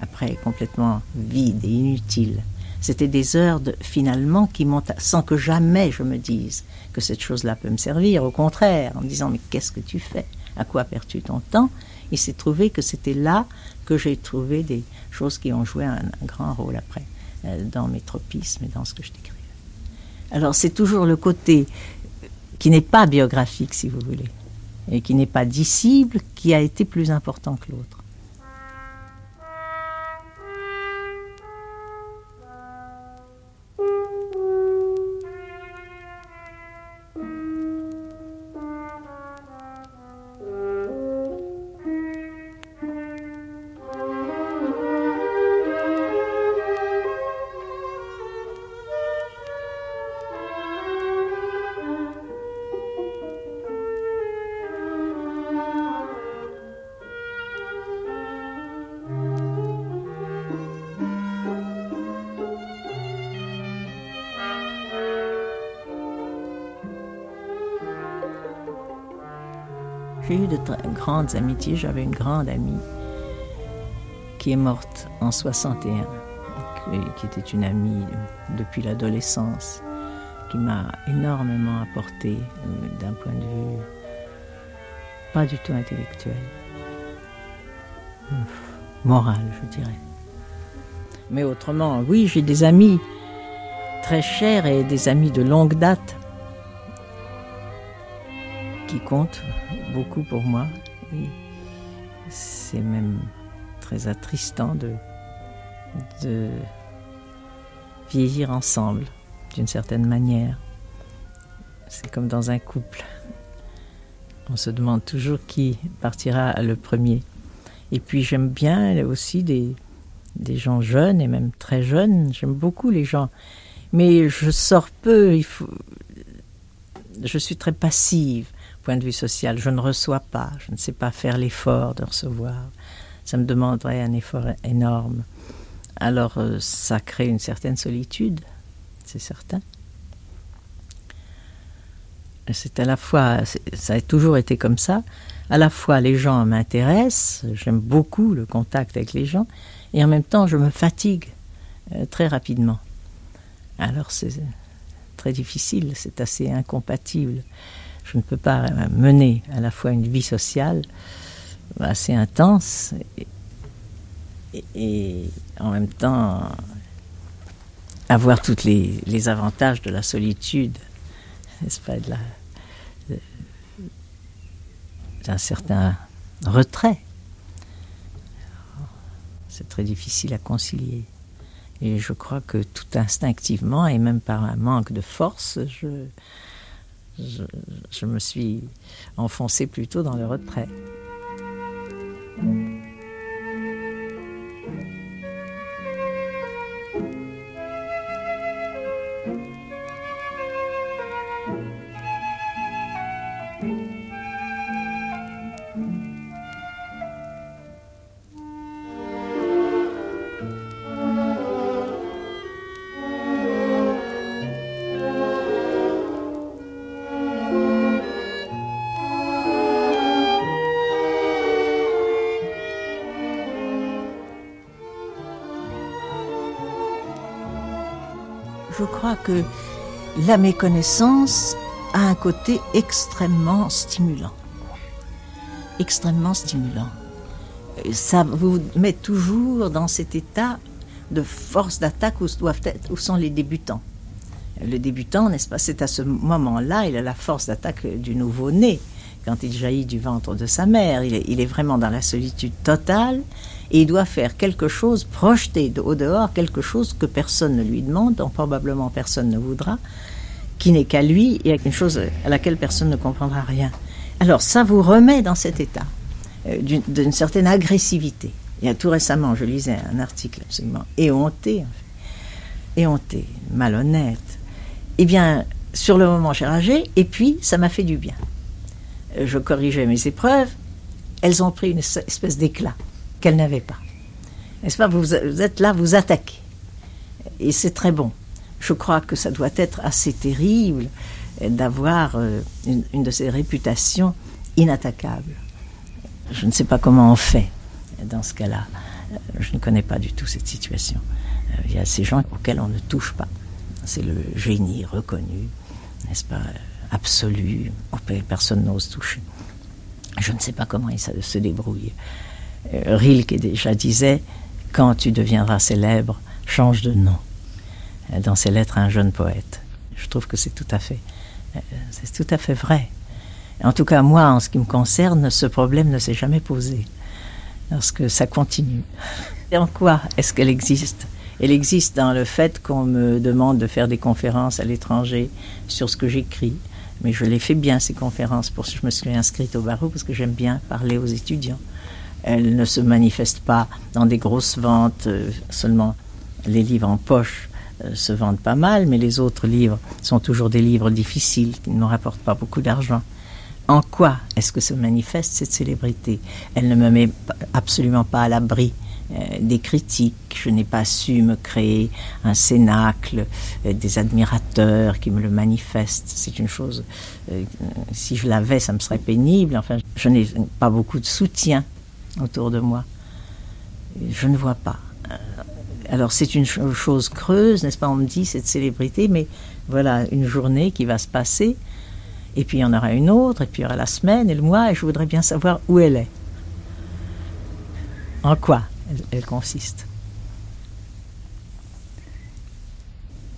après complètement vides et inutiles c'était des heures finalement qui montent sans que jamais je me dise que cette chose-là peut me servir. Au contraire, en me disant mais qu'est-ce que tu fais? À quoi perds-tu ton temps Il s'est trouvé que c'était là que j'ai trouvé des choses qui ont joué un, grand rôle après euh, dans mes tropismes et dans ce que je décrivais. Alors c'est toujours le côté qui n'est pas biographique, si vous voulez, et qui n'est pas dissible, qui a été plus important que l'autre. Grandes amitiés. J'avais une grande amie qui est morte en 61, qui était une amie depuis l'adolescence, qui m'a énormément apporté euh, d'un point de vue pas du tout intellectuel, moral, je dirais. Mais autrement, oui, j'ai des amis très chers et des amis de longue date qui comptent beaucoup pour moi. C'est même très attristant de, vieillir ensemble, d'une certaine manière. C'est comme dans un couple. On se demande toujours qui partira le premier. Et puis j'aime bien aussi des, gens jeunes et même très jeunes. J'aime beaucoup les gens. Mais je sors peu. Je suis très passive point de vue social. Je ne reçois pas, je ne sais pas faire l'effort de recevoir. Ça me demanderait un effort énorme. Alors euh, ça crée une certaine solitude, c'est certain. C'est à la fois, ça a toujours été comme ça, à la fois les gens m'intéressent, j'aime beaucoup le contact avec les gens, et en même temps je me fatigue euh, très rapidement. Alors c'est très difficile, c'est assez incompatible. Je ne peux pas mener à la fois une vie sociale assez intense et, en même temps avoir tous les, avantages de la solitude, n'est-ce pas, d'un certain retrait. C'est très difficile à concilier. Et je crois que tout instinctivement, et même par un manque de force, je, je, me suis enfoncé plutôt dans le retrait. Que la méconnaissance a un côté extrêmement stimulant. Extrêmement stimulant. Ça vous met toujours dans cet état de force d'attaque où, sont les débutants. Le débutant, n'est-ce pas, c'est à ce moment-là, il a la force d'attaque du nouveau-né, quand il jaillit du ventre de sa mère. il est vraiment dans la solitude totale et il doit faire quelque chose, projeter au dehors quelque chose que personne ne lui demande, dont probablement personne ne voudra, qui n'est qu'à lui et une chose à laquelle personne ne comprendra rien. Alors ça vous remet dans cet état euh, d'une certaine agressivité. Il y a tout récemment, je lisais un article absolument éhonté, éhonté, malhonnête. Eh bien, sur le moment, j'ai ragé, et puis ça m'a fait du bien. Euh, je corrigeais mes épreuves, elles ont pris une espèce d'éclat qu'elle n'avait pas. N'est-ce pas? Vous, êtes là, vous attaquez. Et c'est très bon. Je crois que ça doit être assez terrible d'avoir euh, une, de ces réputations inattaquables. Je ne sais pas comment on fait dans ce cas-là. Euh, je ne connais pas du tout cette situation. Euh, il y a ces gens auxquels on ne touche pas. C'est le génie reconnu, n'est-ce pas, absolu, personne n'ose toucher. Je ne sais pas comment il se débrouille. Euh, Rilke déjà disait Quand tu deviendras célèbre, change de nom. Euh, dans ses lettres à un jeune poète. Je trouve que c'est tout à fait, euh, c'est tout à fait vrai. En tout cas, moi, en ce qui me concerne, ce problème ne s'est jamais posé. Parce que ça continue. Et en quoi est-ce qu'elle existe? Elle existe dans le fait qu'on me demande de faire des conférences à l'étranger sur ce que j'écris. Mais je les fais bien, ces conférences. Pour je me suis inscrite au barreau parce que j'aime bien parler aux étudiants. Elle ne se manifeste pas dans des grosses ventes, euh, seulement les livres en poche euh, se vendent pas mal, mais les autres livres sont toujours des livres difficiles qui ne rapportent pas beaucoup d'argent. En quoi est-ce que se manifeste cette célébrité? Elle ne me met absolument pas à l'abri euh, des critiques. Je n'ai pas su me créer un cénacle, des admirateurs qui me le manifestent. C'est une chose, si je l'avais, ça me serait pénible. Enfin, je n'ai pas beaucoup de soutien autour de moi. Je ne vois pas. Euh, alors c'est une chose creuse, n'est-ce pas? On me dit cette célébrité, mais voilà une journée qui va se passer, et puis il y en aura une autre, et puis il y aura la semaine et le mois, et je voudrais bien savoir où elle est. En quoi elle, consiste?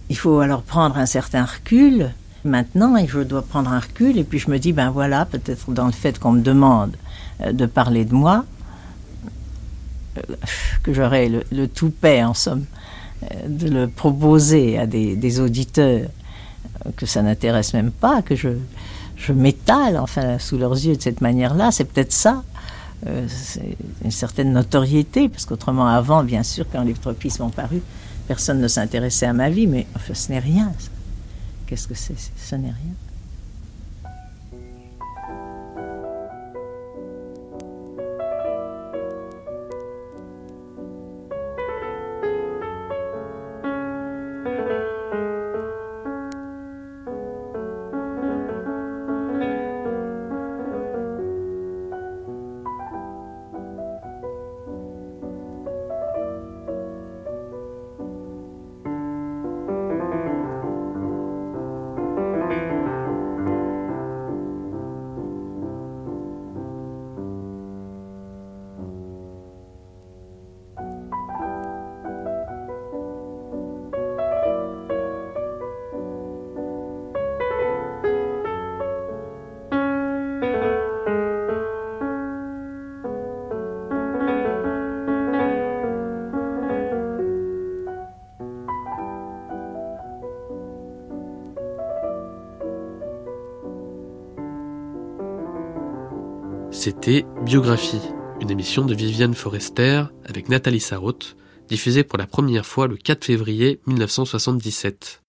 Il faut alors prendre un certain recul. Maintenant, et je dois prendre un recul, et puis je me dis, ben voilà, peut-être dans le fait qu'on me demande euh, de parler de moi, que j'aurais le, le, toupet, en somme, euh, de le proposer à des, auditeurs que ça n'intéresse même pas, que je, je m'étale enfin sous leurs yeux de cette manière-là, c'est peut-être ça. Euh, c'est une certaine notoriété, parce qu'autrement, avant, bien sûr, quand les tropismes ont paru, personne ne s'intéressait à ma vie, mais enfin, ce n'est rien. Qu'est-ce que c'est? Ce n'est rien. C'était Biographie, une émission de Viviane Forester avec Nathalie Sarraute, diffusée pour la première fois le 4 février 1977.